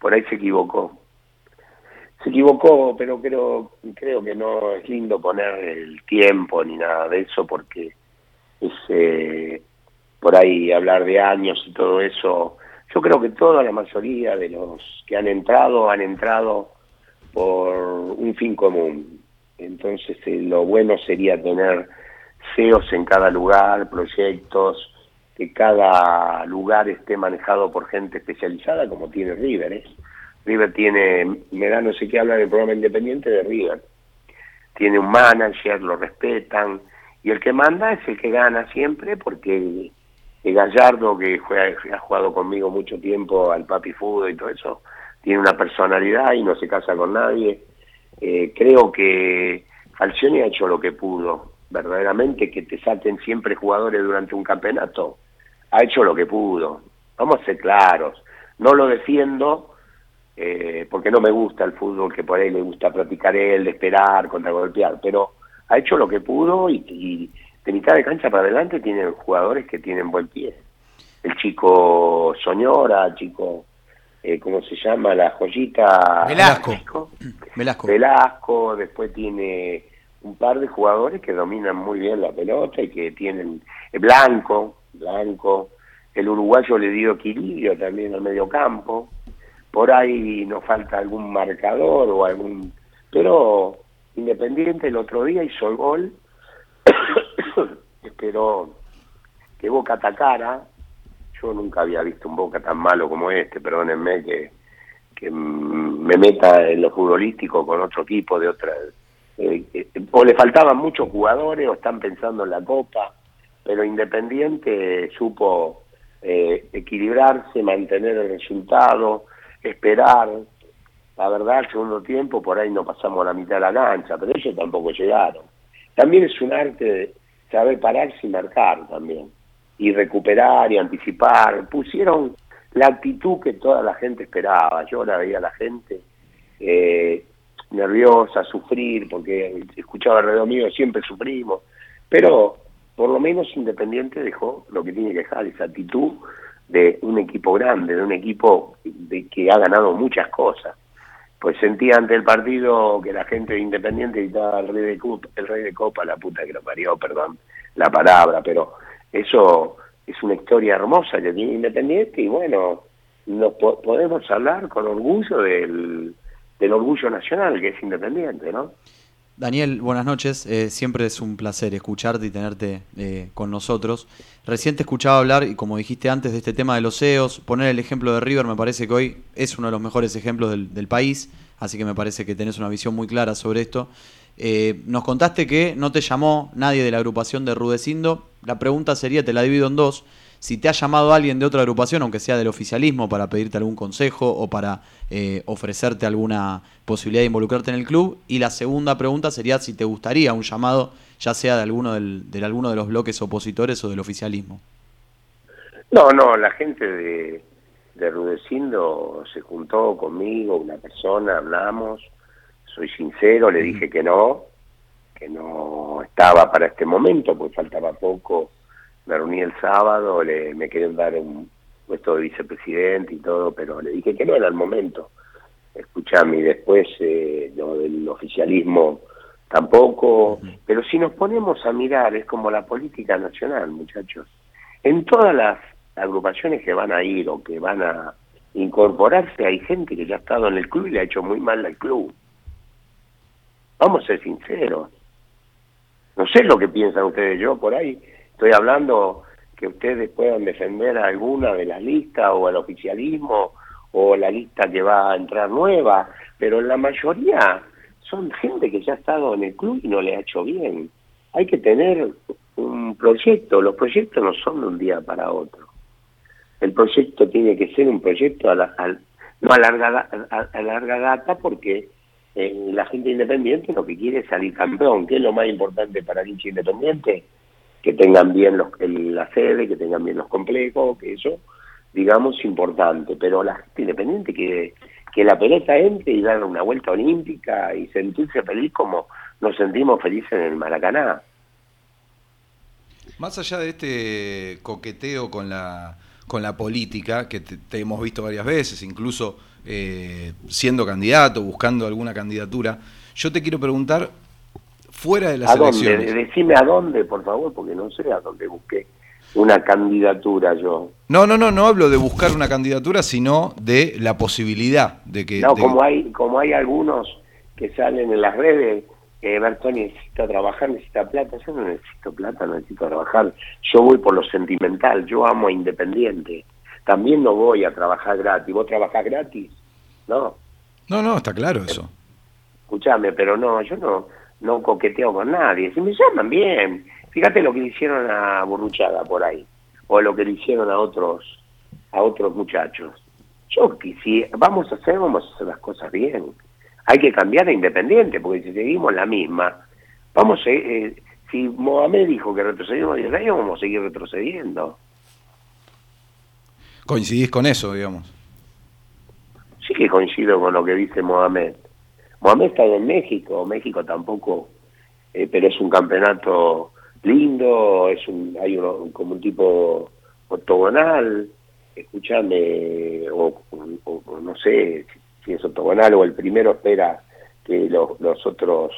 Por ahí se equivocó. Se equivocó, pero creo, creo que no es lindo poner el tiempo ni nada de eso porque es eh, por ahí hablar de años y todo eso. Yo creo que toda la mayoría de los que han entrado han entrado por un fin común. Entonces eh, lo bueno sería tener CEOs en cada lugar, proyectos, que cada lugar esté manejado por gente especializada como tiene River. ¿eh? River tiene, me da no sé qué habla del programa independiente de River. Tiene un manager, lo respetan, y el que manda es el que gana siempre porque el Gallardo, que juega- ha jugado conmigo mucho tiempo al papi fútbol y todo eso, tiene una personalidad y no se casa con nadie. Eh, creo que Falcioni ha hecho lo que pudo, verdaderamente que te saquen siempre jugadores durante un campeonato, ha hecho lo que pudo. Vamos a ser claros, no lo defiendo eh, porque no me gusta el fútbol que por ahí le gusta practicar él, de esperar, contragolpear, pero ha hecho lo que pudo y, y de mitad de cancha para adelante tienen jugadores que tienen buen pie. El chico Soñora, el chico, eh, ¿cómo se llama? La joyita Velasco. Velasco. Velasco, después tiene un par de jugadores que dominan muy bien la pelota y que tienen eh, Blanco, Blanco, el uruguayo le dio equilibrio también al medio campo. Por ahí nos falta algún marcador o algún... Pero Independiente el otro día hizo el gol, esperó que Boca atacara, yo nunca había visto un Boca tan malo como este, perdónenme que, que me meta en lo futbolístico con otro equipo de otra... eh, eh, o le faltaban muchos jugadores o están pensando en la Copa, pero Independiente supo eh, equilibrarse, mantener el resultado, esperar. La verdad, el segundo tiempo por ahí no pasamos la mitad de la cancha, pero ellos tampoco llegaron. También es un arte de saber pararse y marcar también, y recuperar y anticipar. Pusieron la actitud que toda la gente esperaba. Yo la veía a la gente eh, nerviosa, sufrir, porque escuchaba alrededor mío, siempre sufrimos, pero por lo menos Independiente dejó lo que tiene que dejar, esa actitud de un equipo grande, de un equipo de que ha ganado muchas cosas. Pues sentía ante el partido que la gente de Independiente gritaba el rey de Copa, el rey de Copa, la puta que lo parió, perdón la palabra, pero eso es una historia hermosa que tiene Independiente y bueno, nos po- podemos hablar con orgullo del, del orgullo nacional que es Independiente, ¿no? Daniel, buenas noches. Eh, siempre es un placer escucharte y tenerte eh, con nosotros. Recién te escuchaba hablar, y como dijiste antes, de este tema de los CEOs. Poner el ejemplo de River me parece que hoy es uno de los mejores ejemplos del, país, así que me parece que tenés una visión muy clara sobre esto. Eh, nos contaste que no te llamó nadie de la agrupación de Rudecindo. La pregunta sería, te la divido en dos. Si te ha llamado alguien de otra agrupación, aunque sea del oficialismo, para pedirte algún consejo o para eh, ofrecerte alguna posibilidad de involucrarte en el club. Y la segunda pregunta sería si te gustaría un llamado, ya sea de alguno, del, de alguno de los bloques opositores o del oficialismo. No, no, la gente de, de Rudecindo se juntó conmigo, una persona, hablamos, soy sincero, le dije que no, que no estaba para este momento, pues faltaba poco, me reuní el sábado, le, me querían dar un puesto de vicepresidente y todo, pero le dije que no era el momento. Escuchame, y después eh, lo del oficialismo tampoco, pero si nos ponemos a mirar, es como la política nacional, muchachos. En todas las agrupaciones que van a ir o que van a incorporarse, hay gente que ya ha estado en el club y le ha hecho muy mal al club. Vamos a ser sinceros. No sé lo que piensan ustedes, yo por ahí estoy hablando que ustedes puedan defender a alguna de las listas o al oficialismo o la lista que va a entrar nueva, pero la mayoría son gente que ya ha estado en el club y no le ha hecho bien. Hay que tener un proyecto, los proyectos no son de un día para otro. El proyecto tiene que ser un proyecto a la- al- no a larga, a, a larga data porque eh, la gente independiente lo que quiere es salir campeón, que es lo más importante para el hincha independiente, que tengan bien los, el- la sede, que tengan bien los complejos, que eso, digamos, importante, pero la gente independiente quiere que la pelota entre y dar una vuelta olímpica y sentirse feliz como nos sentimos felices en el Maracaná. Más allá de este coqueteo con la, con la política, que te, te hemos visto varias veces, incluso eh, siendo candidato, buscando alguna candidatura, yo te quiero preguntar, fuera de las ¿A dónde? elecciones. Decime a dónde, por favor, porque no sé a dónde busqué una candidatura yo. No, no, no, no hablo de buscar una candidatura, sino de la posibilidad de que... No, de- como hay, como hay algunos que salen en las redes, eh, Bertoni necesita trabajar, necesita plata. Yo no necesito plata, no necesito trabajar. Yo voy por lo sentimental, yo amo a Independiente. También no voy a trabajar gratis. ¿Vos trabajás gratis? No, No, no, está claro eso. escuchame, pero no, yo no, no coqueteo con nadie. Si me llaman, bien. Fíjate lo que le hicieron a Burruchaga por ahí, o lo que le hicieron a otros, a otros muchachos. Yo quisiera, vamos a hacer, vamos a hacer las cosas bien. Hay que cambiar a Independiente, porque si seguimos la misma, vamos a, eh, si Mohamed dijo que retrocedimos 10 años, vamos a seguir retrocediendo. Coincidís con eso, digamos. Sí que coincido con lo que dice Mohamed. Mohamed está en México, México tampoco, eh, pero es un campeonato lindo, es un, hay uno, como un tipo octogonal, escúchame, o, no sé si es octogonal o el primero espera que lo- los otros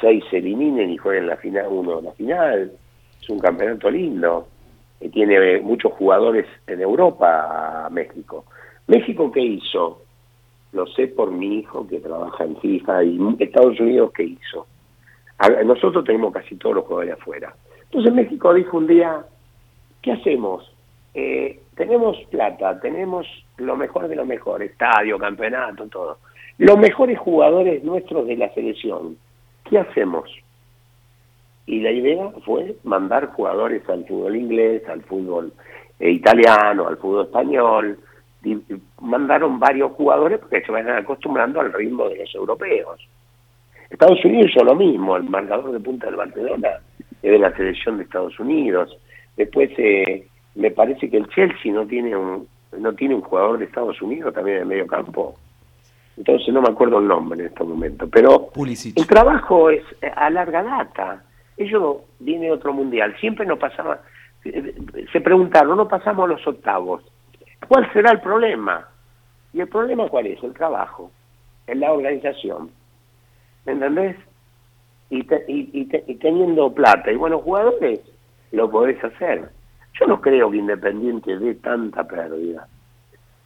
seis se eliminen y jueguen la final, uno la final, es un campeonato lindo, que tiene muchos jugadores en Europa, México. ¿México qué hizo? Lo sé por mi hijo que trabaja en FIFA y Estados Unidos qué hizo. Nosotros tenemos casi todos los jugadores afuera. Entonces México dijo un día, ¿qué hacemos? Eh, tenemos plata, tenemos lo mejor de lo mejor, estadio, campeonato, todo. Los mejores jugadores nuestros de la selección, ¿qué hacemos? Y la idea fue mandar jugadores al fútbol inglés, al fútbol eh, italiano, al fútbol español. Mandaron varios jugadores porque se vayan acostumbrando al ritmo de los europeos. Estados Unidos hizo lo mismo, el marcador de punta del Barcelona es de la selección de Estados Unidos. Después eh, me parece que el Chelsea no tiene un no tiene un jugador de Estados Unidos también en el medio campo. Entonces no me acuerdo el nombre en este momento, pero Pulisic. el trabajo es a larga data. Ellos viene otro mundial, siempre nos pasaba, eh, se preguntaron, no pasamos los octavos. ¿Cuál será el problema? ¿Y el problema cuál es? El trabajo, es la organización. ¿Me entendés? Y, te- y, y te- y teniendo plata y buenos jugadores, lo podés hacer. Yo no creo que Independiente dé tanta pérdida.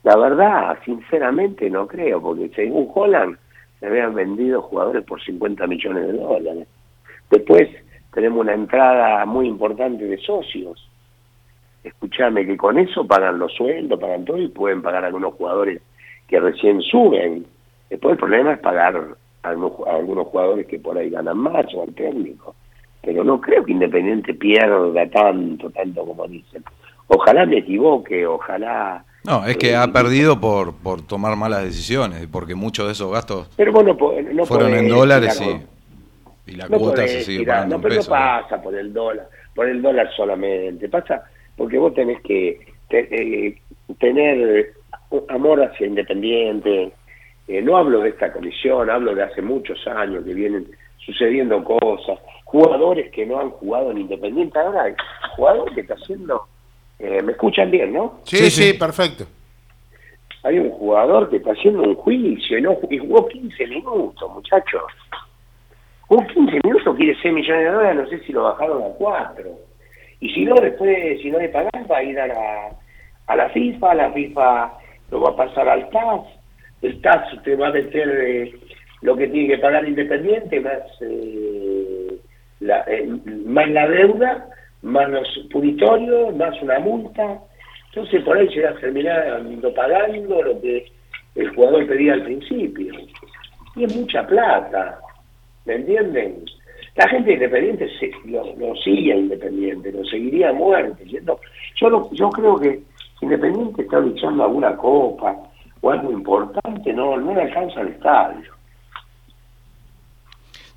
La verdad, sinceramente no creo, porque según Holland se habían vendido jugadores por 50 millones de dólares. Después tenemos una entrada muy importante de socios. Escuchame que con eso pagan los sueldos, pagan todo y pueden pagar algunos jugadores que recién suben. Después el problema es pagar a algunos, a algunos jugadores que por ahí ganan más o al técnico. Pero no creo que Independiente pierda tanto, tanto como dicen. Ojalá me equivoque, ojalá... No, es que eh, ha perdido por, por tomar malas decisiones, porque muchos de esos gastos Pero vos no, po- no fueron podés en dólares y, y la no cuota podés se sigue pagando no, pero no pasa por el dólar, por el dólar solamente, pasa porque vos tenés que te- eh, tener un amor hacia Independiente. Eh, no hablo de esta comisión, hablo de hace muchos años que vienen sucediendo cosas, jugadores que no han jugado en Independiente, ahora hay jugador que está haciendo, eh, me escuchan bien, ¿no? Sí, Sí, sí, sí. perfecto. Hay un jugador que está haciendo un juicio y, no, y jugó 15 minutos, muchachos. Jugó 15 minutos, quiere 6 millones de dólares, no sé si lo bajaron a 4. Y si no, después, si no le pagan, va a ir a la, a la FIFA, la FIFA lo va a pasar al TAS. El TAS te va a meter eh, lo que tiene que pagar Independiente, más, eh, la, eh, más la deuda, más los punitorios, más una multa. Entonces por ahí a terminar pagando lo que el jugador pedía al principio. Y es mucha plata, ¿me entienden? La gente independiente se- lo, lo sigue a Independiente, lo seguiría a muerte. Yo, yo, creo que Independiente está luchando alguna copa o algo importante, no, no le alcanza el estadio.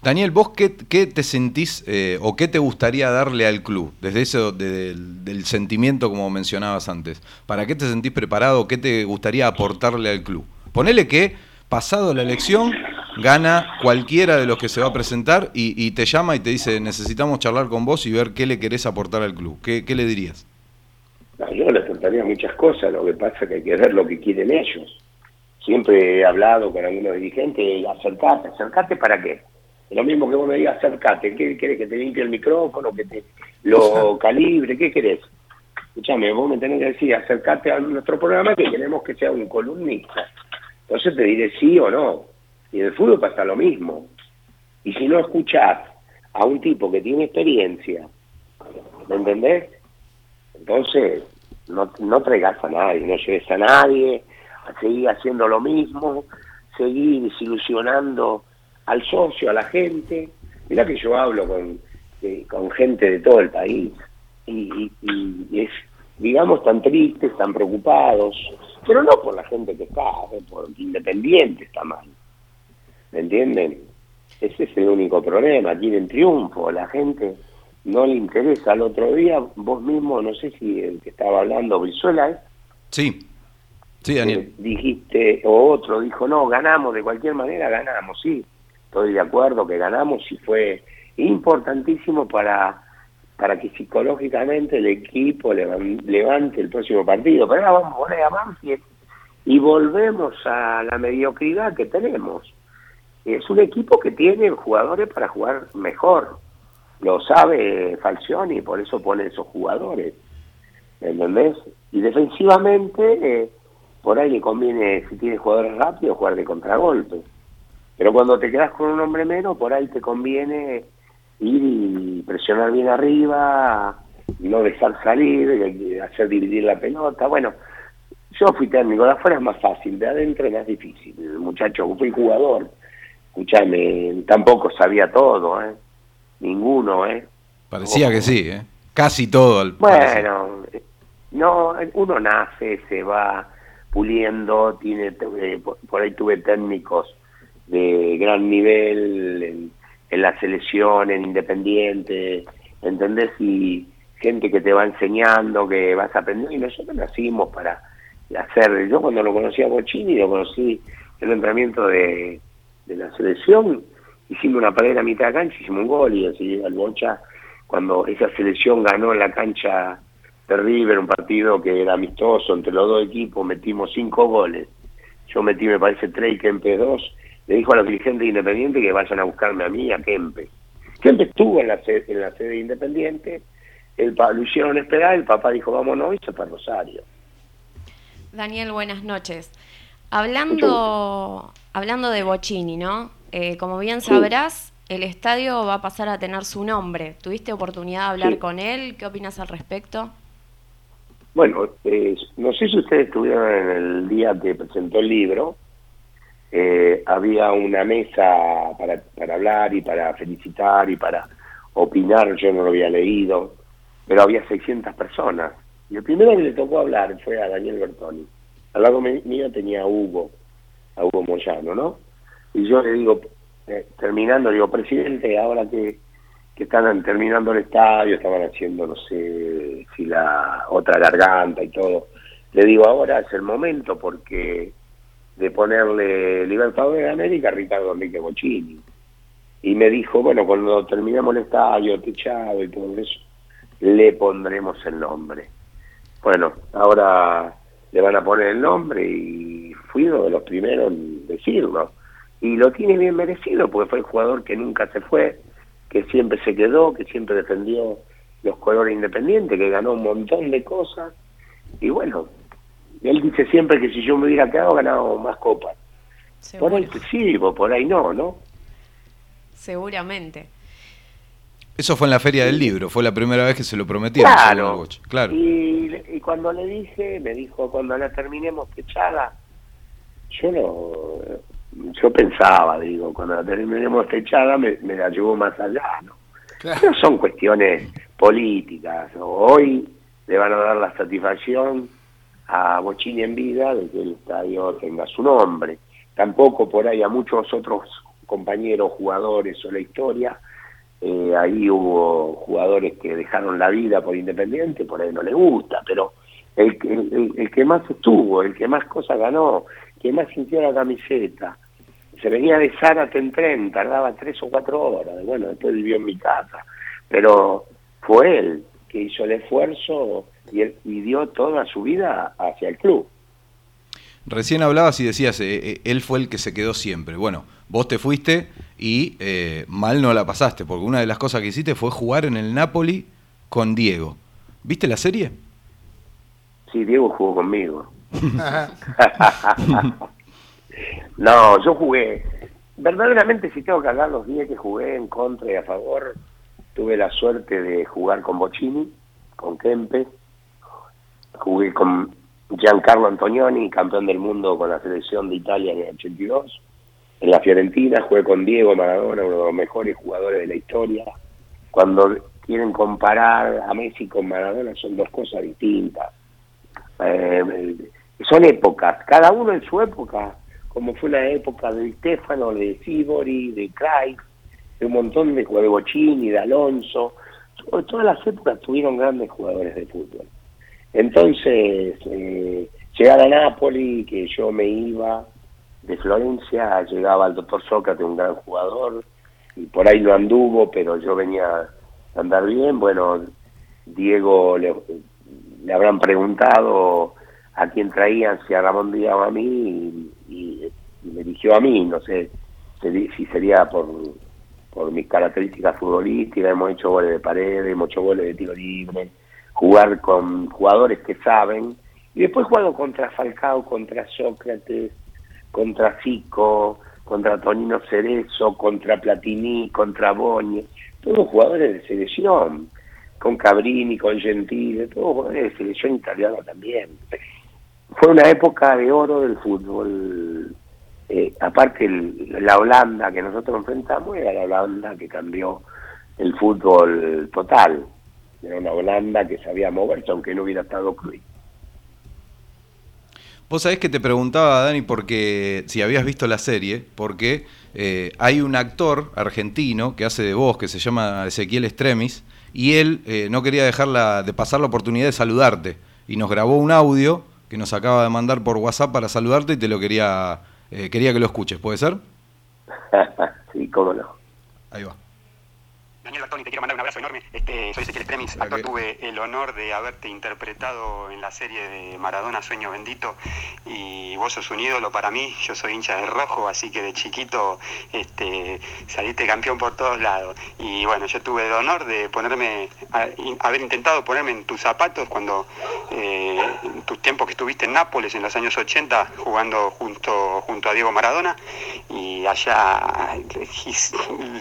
Daniel, ¿vos qué, te sentís eh, o qué te gustaría darle al club? Desde eso, de- del, del sentimiento como mencionabas antes. ¿Para qué te sentís preparado? ¿Qué te gustaría aportarle al club? Ponele que, pasado la elección, gana cualquiera de los que se va a presentar y, y te llama y te dice, necesitamos charlar con vos y ver qué le querés aportar al club. ¿Qué, qué le dirías? No, yo le aportaría muchas cosas, lo que pasa es que hay que ver lo que quieren ellos. Siempre he hablado con algunos dirigentes, acercate, acercate para qué. Lo mismo que vos me digas, acercate, ¿qué querés? ¿Que te limpie el micrófono? ¿Que te lo calibre? ¿Qué querés? Escuchame, vos me tenés que decir, acercate a nuestro programa que queremos que sea un columnista. Entonces te diré sí o no. Y en el fútbol pasa lo mismo. Y si no escuchás a un tipo que tiene experiencia, ¿me entendés? Entonces, no, no traigas a nadie, no lleves a nadie, a seguir haciendo lo mismo, seguir desilusionando al socio, a la gente. Mirá que yo hablo con, eh, con gente de todo el país y, es, digamos, tan tristes, tan preocupados, pero no por la gente que está, eh, porque Independiente está mal. ¿Me entienden? Ese es el único problema, quieren triunfo, la gente no le interesa. El otro día, vos mismo, no sé si el que estaba hablando, Brizuela, ¿eh? Sí, sí, Daniel. Eh, dijiste, o otro dijo, no, ganamos, de cualquier manera ganamos, sí, estoy de acuerdo que ganamos y fue importantísimo para, para que psicológicamente el equipo levan- levante el próximo partido. Pero ahora vamos a poner a Banfield y volvemos a la mediocridad que tenemos. Es un equipo que tiene jugadores para jugar mejor. Lo sabe Falcioni, por eso pone esos jugadores. ¿Me entendés? Y defensivamente, eh, por ahí le conviene, si tienes jugadores rápidos, jugar de contragolpe. Pero cuando te quedas con un hombre menos, por ahí te conviene ir y presionar bien arriba, no dejar salir, eh, hacer dividir la pelota. Bueno, yo fui técnico, de afuera es más fácil, de adentro es más difícil. Muchacho, fui jugador, escúchame, tampoco sabía todo, ¿eh? Ninguno, ¿eh? Parecía que sí, ¿eh? Casi todo. Al parecer. Bueno, eh, no, uno nace, se va puliendo, tiene eh, por por ahí tuve técnicos de gran nivel en, en la selección, en Independiente, ¿entendés? Y gente que te va enseñando, que vas aprendiendo, y nosotros nacimos para hacer, yo cuando lo conocí a Bochini, lo conocí en el entrenamiento de, de la selección, hicimos una pared a mitad de cancha, hicimos un gol, y así al Bocha, cuando esa selección ganó en la cancha de River, un partido que era amistoso entre los dos equipos, metimos cinco goles, yo metí me parece tres y Kempe dos, le dijo a los dirigentes de Independiente que vayan a buscarme a mí a Kempe. Kempe estuvo en la sede, en la sede de Independiente, el, lo hicieron esperar, el papá dijo vámonos y se fue a Rosario. Daniel, buenas noches. Hablando, hablando de Bocini, ¿no? Eh, como bien sabrás, el estadio va a pasar a tener su nombre. ¿Tuviste oportunidad de hablar Sí. con él? ¿Qué opinas al respecto? Bueno, eh, no sé si ustedes estuvieron en el día que presentó el libro, eh, había una mesa para, para hablar y para felicitar y para opinar, yo no lo había leído, pero había 600 personas. Y el primero que le tocó hablar fue a Daniel Bertoni. Al lado mío tenía a Hugo, a Hugo Moyano, ¿no? Y yo le digo, eh, terminando, digo, presidente, ahora que, que están terminando el estadio, estaban haciendo, no sé, si la otra garganta y todo, le digo, ahora es el momento porque de ponerle Libertadores de América a Ricardo Enrique Bochini. Y me dijo, bueno, cuando terminemos el estadio, techado y todo eso, le pondremos el nombre. Bueno, ahora le van a poner el nombre y fui uno de los primeros en decirlo. Y lo tiene bien merecido porque fue el jugador que nunca se fue, que siempre se quedó, que siempre defendió los colores independientes, que ganó un montón de cosas. Y bueno, él dice siempre que si yo me hubiera quedado, ganado más copas. Por ahí sí, por ahí no, ¿no? seguramente. Eso fue en la Feria del Libro, fue la primera vez que se lo prometieron. Claro. Claro. Y, y cuando le dije, me dijo, cuando la terminemos techada, yo no, yo pensaba, digo, cuando la terminemos techada me, me la llevo más allá, ¿no? Son cuestiones políticas. ¿no? Hoy le van a dar la satisfacción a Bochini en vida de que el estadio tenga su nombre. Tampoco por ahí a muchos otros compañeros, jugadores o la historia, eh, ahí hubo jugadores que dejaron la vida por Independiente, por ahí no les gusta, pero el, el, el que más estuvo, el que más cosas ganó, el que más sintió la camiseta, se venía de Zárate en tren, tardaba tres o cuatro horas, bueno, después vivió en mi casa, pero fue él que hizo el esfuerzo y, él- y dio toda su vida hacia el club. Recién hablabas y decías, eh, eh, él fue el que se quedó siempre. Bueno, vos te fuiste y eh, mal no la pasaste, porque una de las cosas que hiciste fue jugar en el Napoli con Diego. ¿Viste la serie? Sí, Diego jugó conmigo. no, yo jugué. Verdaderamente, si tengo que hablar los días que jugué en contra y a favor, tuve la suerte de jugar con Bocini, con Kempe, jugué con Giancarlo Antonioni, campeón del mundo con la selección de Italia en el 82. En la Fiorentina jugué con Diego Maradona, uno de los mejores jugadores de la historia. Cuando quieren comparar a Messi con Maradona son dos cosas distintas. Eh, son épocas, cada uno en su época, como fue la época de Stefano, de Sibori, de Cruyff, de un montón de jugadores, de Bocini, de Alonso, to- todas las épocas tuvieron grandes jugadores de fútbol. Entonces, eh, llegar a Nápoli, que yo me iba de Florencia, llegaba el doctor Sócrates, un gran jugador, y por ahí no anduvo, pero yo venía a andar bien, bueno, Diego le, le habrán preguntado a quién traían, si a Ramón Díaz o a mí, y, me eligió a mí, no sé si sería por, por mis características futbolísticas, hemos hecho goles de pared, hemos hecho goles de tiro libre, jugar con jugadores que saben Y después jugado contra Falcao, contra Sócrates, contra Fico, contra Tonino Cerezo, contra Platini, contra Boni, todos jugadores de selección, con Cabrini, con Gentile, todos jugadores de selección italiana también. Fue una época de oro del fútbol. Eh, aparte, la Holanda que nosotros enfrentamos era la Holanda que cambió el fútbol total. Era una Holanda que sabía moverse, aunque no hubiera estado Cruyff. Vos sabés que te preguntaba, Dani, porque si habías visto la serie, porque eh, hay un actor argentino que hace de voz, que se llama Ezequiel Estremis, y él eh, no quería dejar la- de pasar la oportunidad de saludarte. Y nos grabó un audio que nos acaba de mandar por WhatsApp para saludarte y te lo quería, eh, quería que lo escuches, ¿puede ser? sí, cómo no. Ahí va. Daniel Bertoni, te quiero mandar un abrazo enorme. Este, soy Ezequiel Premis, actor. Tuve el honor de haberte interpretado en la serie de Maradona Sueño Bendito y vos sos un ídolo para mí. Yo soy hincha del rojo, así que de chiquito este, saliste campeón por todos lados. Y bueno, yo tuve el honor de ponerme, a- in- haber intentado ponerme en tus zapatos cuando eh, en tus tiempos que estuviste en Nápoles en los años 80 jugando junto, junto a Diego Maradona y allá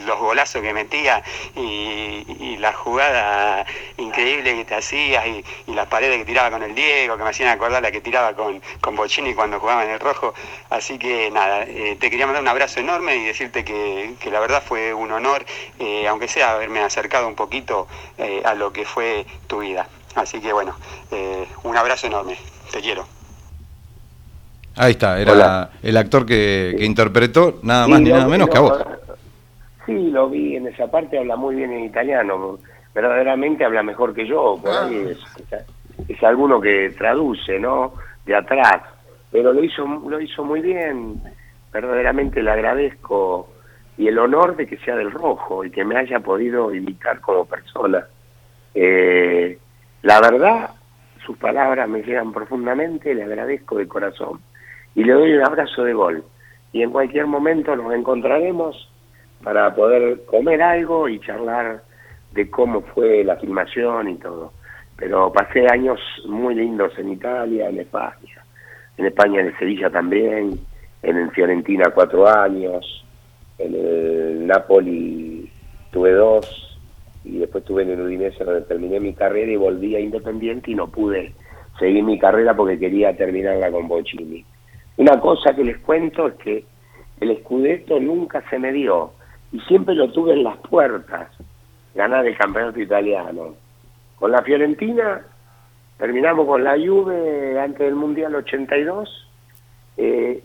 los golazos que metía y, y la jugada increíble que te hacías y, y las paredes que tiraba con el Diego, que me hacían acordar la que tiraba con, con Bocini cuando jugaba en el rojo. Así que nada, eh, te quería mandar un abrazo enorme y decirte que, que la verdad fue un honor, eh, aunque sea haberme acercado un poquito eh, a lo que fue tu vida. Así que bueno, eh, un abrazo enorme, te quiero. Ahí está, era Hola. el actor que, que interpretó nada Sí, más ni nada menos que a vos. Sí, lo vi en esa parte, habla muy bien en italiano, verdaderamente habla mejor que yo, por Ah. ahí es, es- es alguno que traduce, ¿no? De atrás, pero lo hizo, lo hizo muy bien, verdaderamente le agradezco y el honor de que sea del rojo y que me haya podido imitar como persona. Eh, la verdad, sus palabras me llegan profundamente, le agradezco de corazón y le doy un abrazo de gol. Y en cualquier momento nos encontraremos para poder comer algo y charlar de cómo fue la filmación y todo. Pero pasé años muy lindos en Italia, en España, en España, en Sevilla también, en Fiorentina cuatro años, en el Napoli tuve dos y después estuve en el Udinese donde terminé mi carrera y volví a Independiente y no pude seguir mi carrera porque quería terminarla con Bocini. Una cosa que les cuento es que el Scudetto nunca se me dio y siempre lo tuve en las puertas, ganar el campeonato italiano. Con la Fiorentina terminamos con la Juve antes del Mundial 82, eh,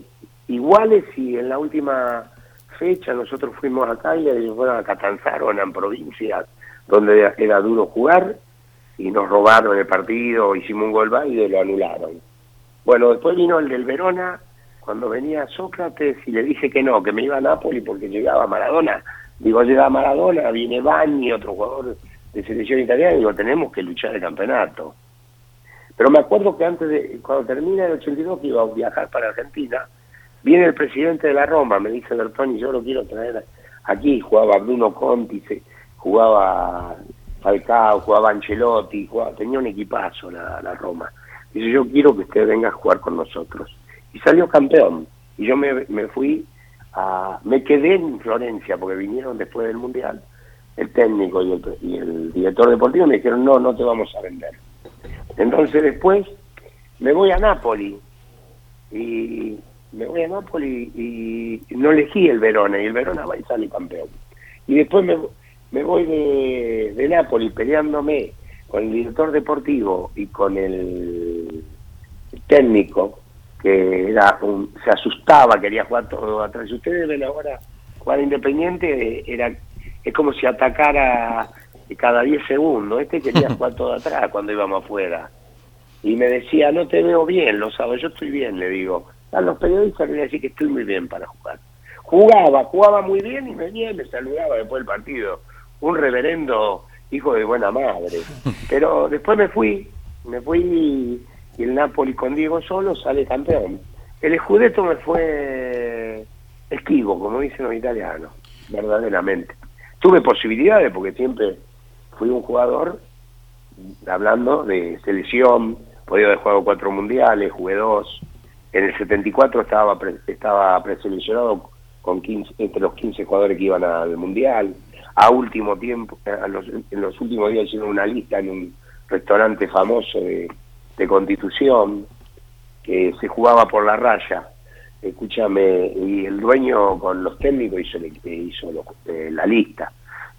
iguales y en la última fecha nosotros fuimos a Cagliari, ellos fueron a Catanzaro, eran provincias donde era, duro jugar y nos robaron el partido, hicimos un gol y lo anularon. Bueno, después vino el del Verona, cuando venía Sócrates y le dije que no, que me iba a Nápoles porque llegaba Maradona. Digo, llega Maradona, viene Bani, otro jugador de selección italiana, digo, tenemos que luchar el campeonato. Pero me acuerdo que antes de, cuando termina el 82, que iba a viajar para Argentina, viene el presidente de la Roma, me dice Bertoni, yo lo quiero traer aquí, jugaba Bruno Conti, jugaba Falcao, jugaba Ancelotti, jugaba, tenía un equipazo la, la Roma. Dice, yo quiero que usted venga a jugar con nosotros. Y salió campeón. Y yo me, me fui a... Me quedé en Florencia, porque vinieron después del Mundial el técnico y el, director deportivo me dijeron, no, no te vamos a vender. Entonces después me voy a Nápoli y me voy a Nápoli y no elegí el Verona y el Verona va y sale campeón. Y después me, me voy de, de Nápoli peleándome con el director deportivo y con el técnico que era un- se asustaba, quería jugar todo atrás. Si ustedes ven ahora jugar Independiente, era es como si atacara cada 10 segundos. Este quería jugar todo atrás cuando íbamos afuera. Y me decía, no te veo bien, lo sabes, yo estoy bien, le digo. A los periodistas le decía que estoy muy bien para jugar. Jugaba, jugaba muy bien y venía y me saludaba después del partido. Un reverendo hijo de buena madre. Pero después me fui, me fui y el Napoli con Diego solo sale campeón. El Scudetto me fue esquivo, como dicen los italianos, verdaderamente. Tuve posibilidades porque siempre fui un jugador hablando de selección, podía haber jugado cuatro mundiales, jugué dos. En el 74 estaba pre- estaba preseleccionado con 15, entre los 15 jugadores que iban al mundial. A último tiempo, a los- en los últimos días hicieron una lista en un restaurante famoso de, de Constitución que se jugaba por la raya. Escúchame, y el dueño con los técnicos hizo, hizo lo- eh, la lista.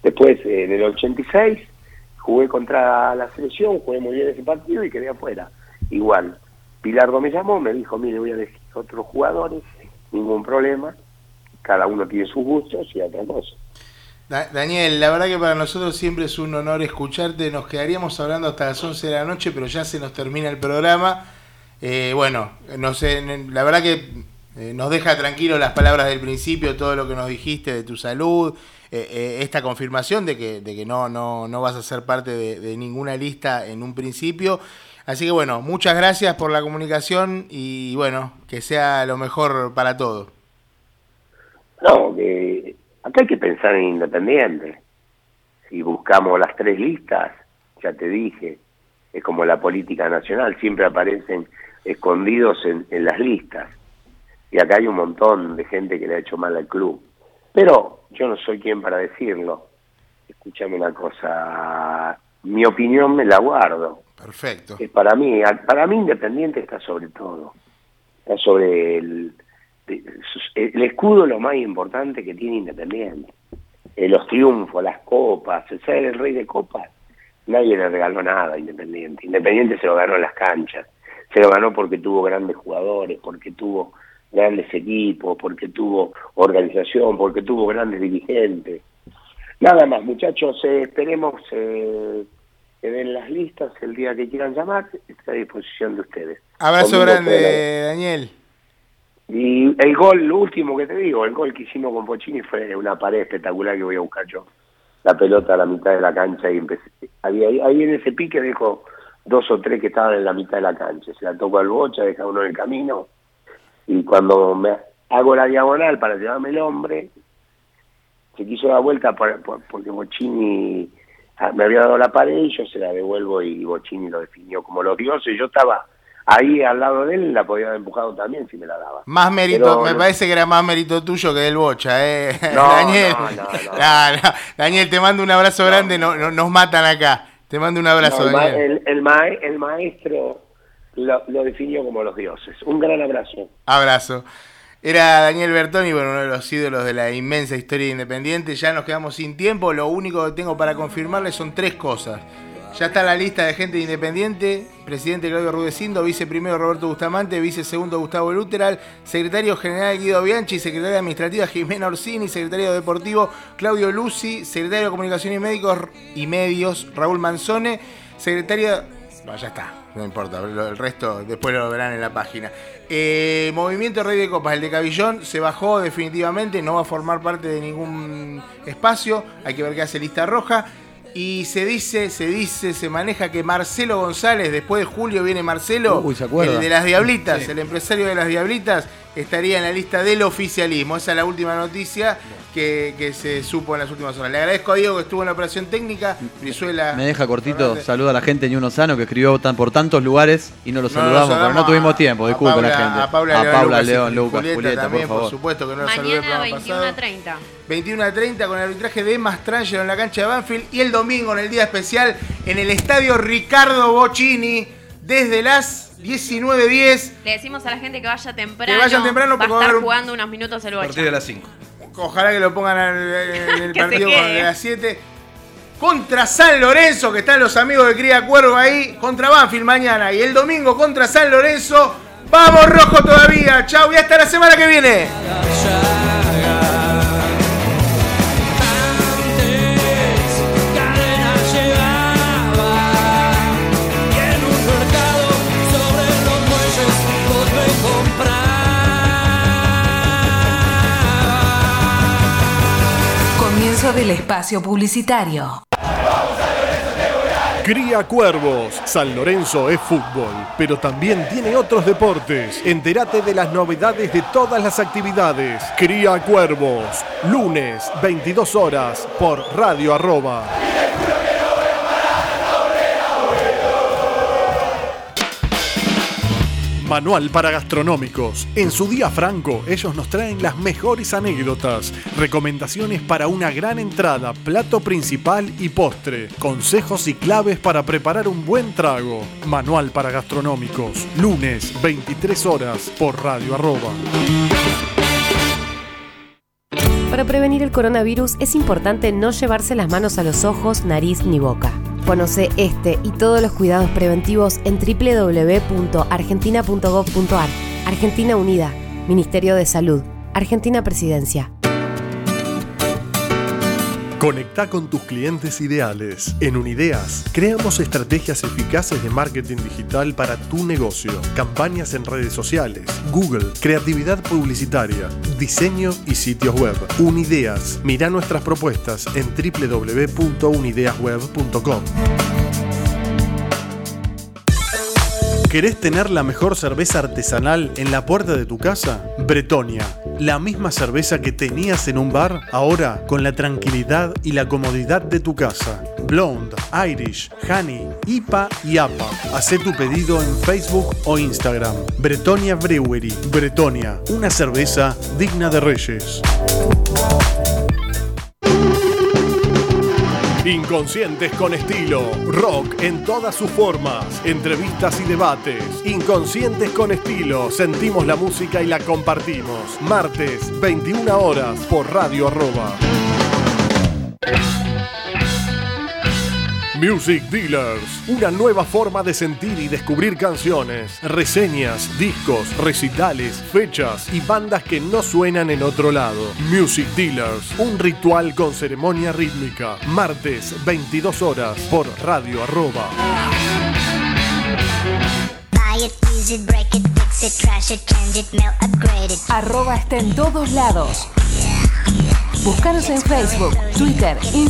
Después, eh, en el 86, jugué contra la selección, jugué muy bien ese partido y quedé afuera. Igual, Pilardo me llamó, me dijo, mire, voy a elegir otros jugadores, ningún problema, cada uno tiene sus gustos y otra cosa. Da- Daniel, la verdad que para nosotros siempre es un honor escucharte. Nos quedaríamos hablando hasta las 11 de la noche, pero ya se nos termina el programa. Eh, bueno, no sé, la verdad que eh, nos deja tranquilos las palabras del principio, todo lo que nos dijiste de tu salud, eh, eh, esta confirmación de que, de que no, no, no vas a ser parte de, de ninguna lista en un principio. Así que bueno, muchas gracias por la comunicación y bueno, que sea lo mejor para todos. No, que acá hay que pensar en Independiente. Si buscamos las tres listas, ya te dije, es como la política nacional, siempre aparecen escondidos en, en las listas. Y acá hay un montón de gente que le ha hecho mal al club. Pero yo no soy quien para decirlo. Escúchame una cosa, mi opinión me la guardo. Perfecto. Eh, para mí, para mí Independiente está sobre todo. Está sobre el, el escudo, lo más importante que tiene Independiente. Eh, los triunfos, las copas, el ser el rey de copas. Nadie le regaló nada a Independiente. Independiente se lo ganó en las canchas. Se lo ganó porque tuvo grandes jugadores, porque tuvo grandes equipos, porque tuvo organización, porque tuvo grandes dirigentes. Nada más, muchachos, eh, esperemos eh, que den las listas el día que quieran llamar, está a disposición de ustedes. Abrazo Conmigo grande, Daniel. Y el gol, lo último que te digo, el gol que hicimos con Pochini fue una pared espectacular que voy a buscar yo. La pelota a la mitad de la cancha y empecé. Ahí, ahí, ahí en ese pique dejo dos o tres que estaban en la mitad de la cancha. Se la toco al bocha, deja uno en el camino. Y cuando me hago la diagonal para llevarme el hombre, se quiso dar vuelta por- por- porque Bochini ah, me había dado la pared y yo se la devuelvo y Bochini lo definió como los dioses. Yo estaba ahí al lado de él, la podía haber empujado también si me la daba. Más mérito, Pero me no- parece que era más mérito tuyo que del Bocha, eh. No, Daniel. no. Daniel, te mando un abrazo grande, no, no- nos matan acá. Te mando un abrazo, el, ma- Daniel. el- el ma- el maestro lo, lo definió como los dioses. Un gran abrazo. Abrazo. Era Daniel Bertoni, bueno, uno de los ídolos de la inmensa historia de Independiente. Ya nos quedamos sin tiempo. Lo único que tengo para confirmarles son tres cosas. Ya está la lista de gente de Independiente. Presidente Claudio Rudecindo, viceprimero Roberto Bustamante, vicesegundo Gustavo Luteral, secretario general Guido Bianchi, secretaria administrativa Jimena Orsini, secretario deportivo Claudio Luci, secretario de Comunicación y Médicos y Medios Raúl Manzone, secretario bueno, ya está, no importa, el resto después lo verán en la página. Eh, Movimiento Rey de Copas, el de Cabillón, se bajó definitivamente, no va a formar parte de ningún espacio, hay que ver qué hace lista roja. Y se dice, se dice, se maneja que Marcelo González, después de julio viene Marcelo, Uy, ¿se acuerda? el de las Diablitas, el empresario de las Diablitas, estaría en la lista del oficialismo. Esa es la última noticia que, que se supo en las últimas horas. Le agradezco a Diego que estuvo en la operación técnica, Brizuela. Me deja cortito, saluda a la gente de Ñuno Sano que escribió tan, por tantos lugares y no lo No, saludamos, pero no tuvimos a- tiempo, a disculpen la gente. A Paula, León, Paula, Lucas, León, Lucas, Julieta, Julieta, también, por favor. supuesto que no lo saludé el Mañana programa pasado. 21 a 30. 21 a 30 con el arbitraje de Mastrangelo en la cancha de Banfield y el domingo en el día especial en el estadio Ricardo Bocini desde las 19.10. Le decimos a la gente que vaya temprano. Que vayan temprano va a porque va a estar jugando unos minutos el A bocha. partir de las 5. Ojalá que lo pongan en en el partido de las 7. Contra San Lorenzo, que están los amigos de Cría Cuervo ahí. Contra Banfield mañana. Y el domingo contra San Lorenzo. ¡Vamos rojo todavía! ¡Chau! Y hasta la semana que viene. Del espacio publicitario. Cría Cuervos. San Lorenzo es fútbol, pero también tiene otros deportes. Entérate de las novedades de todas las actividades. Cría Cuervos. Lunes, 22 horas, por Radio Arroba. Manual para gastronómicos. En su día franco, ellos nos traen las mejores anécdotas, recomendaciones para una gran entrada, plato principal y postre, consejos y claves para preparar un buen trago. Manual para gastronómicos. Lunes, 23 horas, por Radio Arroba. Para prevenir el coronavirus es importante no llevarse las manos a los ojos, nariz ni boca. Conoce este y todos los cuidados preventivos en www.argentina.gov.ar. Argentina Unida, Ministerio de Salud, Argentina Presidencia. Conecta con tus clientes ideales. En Unideas, creamos estrategias eficaces de marketing digital para tu negocio, campañas en redes sociales, Google, creatividad publicitaria, diseño y sitios web. Unideas, mira nuestras propuestas en www.unideasweb.com. ¿Querés tener la mejor cerveza artesanal en la puerta de tu casa? Bretonia, la misma cerveza que tenías en un bar, ahora con la tranquilidad y la comodidad de tu casa. Blonde, Irish, Honey, IPA y APA. Haz tu pedido en Facebook o Instagram. Bretonia Brewery. Bretonia, una cerveza digna de reyes. Inconscientes con estilo, rock en todas sus formas, entrevistas y debates. Inconscientes con estilo, sentimos la música y la compartimos. Martes, 21 horas por Radio Arroba. Music Dealers, una nueva forma de sentir y descubrir canciones, reseñas, discos, recitales, fechas y bandas que no suenan en otro lado. Music Dealers, un ritual con ceremonia rítmica. Martes, 22 horas por Radio Arroba. Buy it, use it, break it, fix it, trash it, change it, mail, upgrade it. Arroba está en todos lados. Búscanos en Facebook, Twitter, Instagram.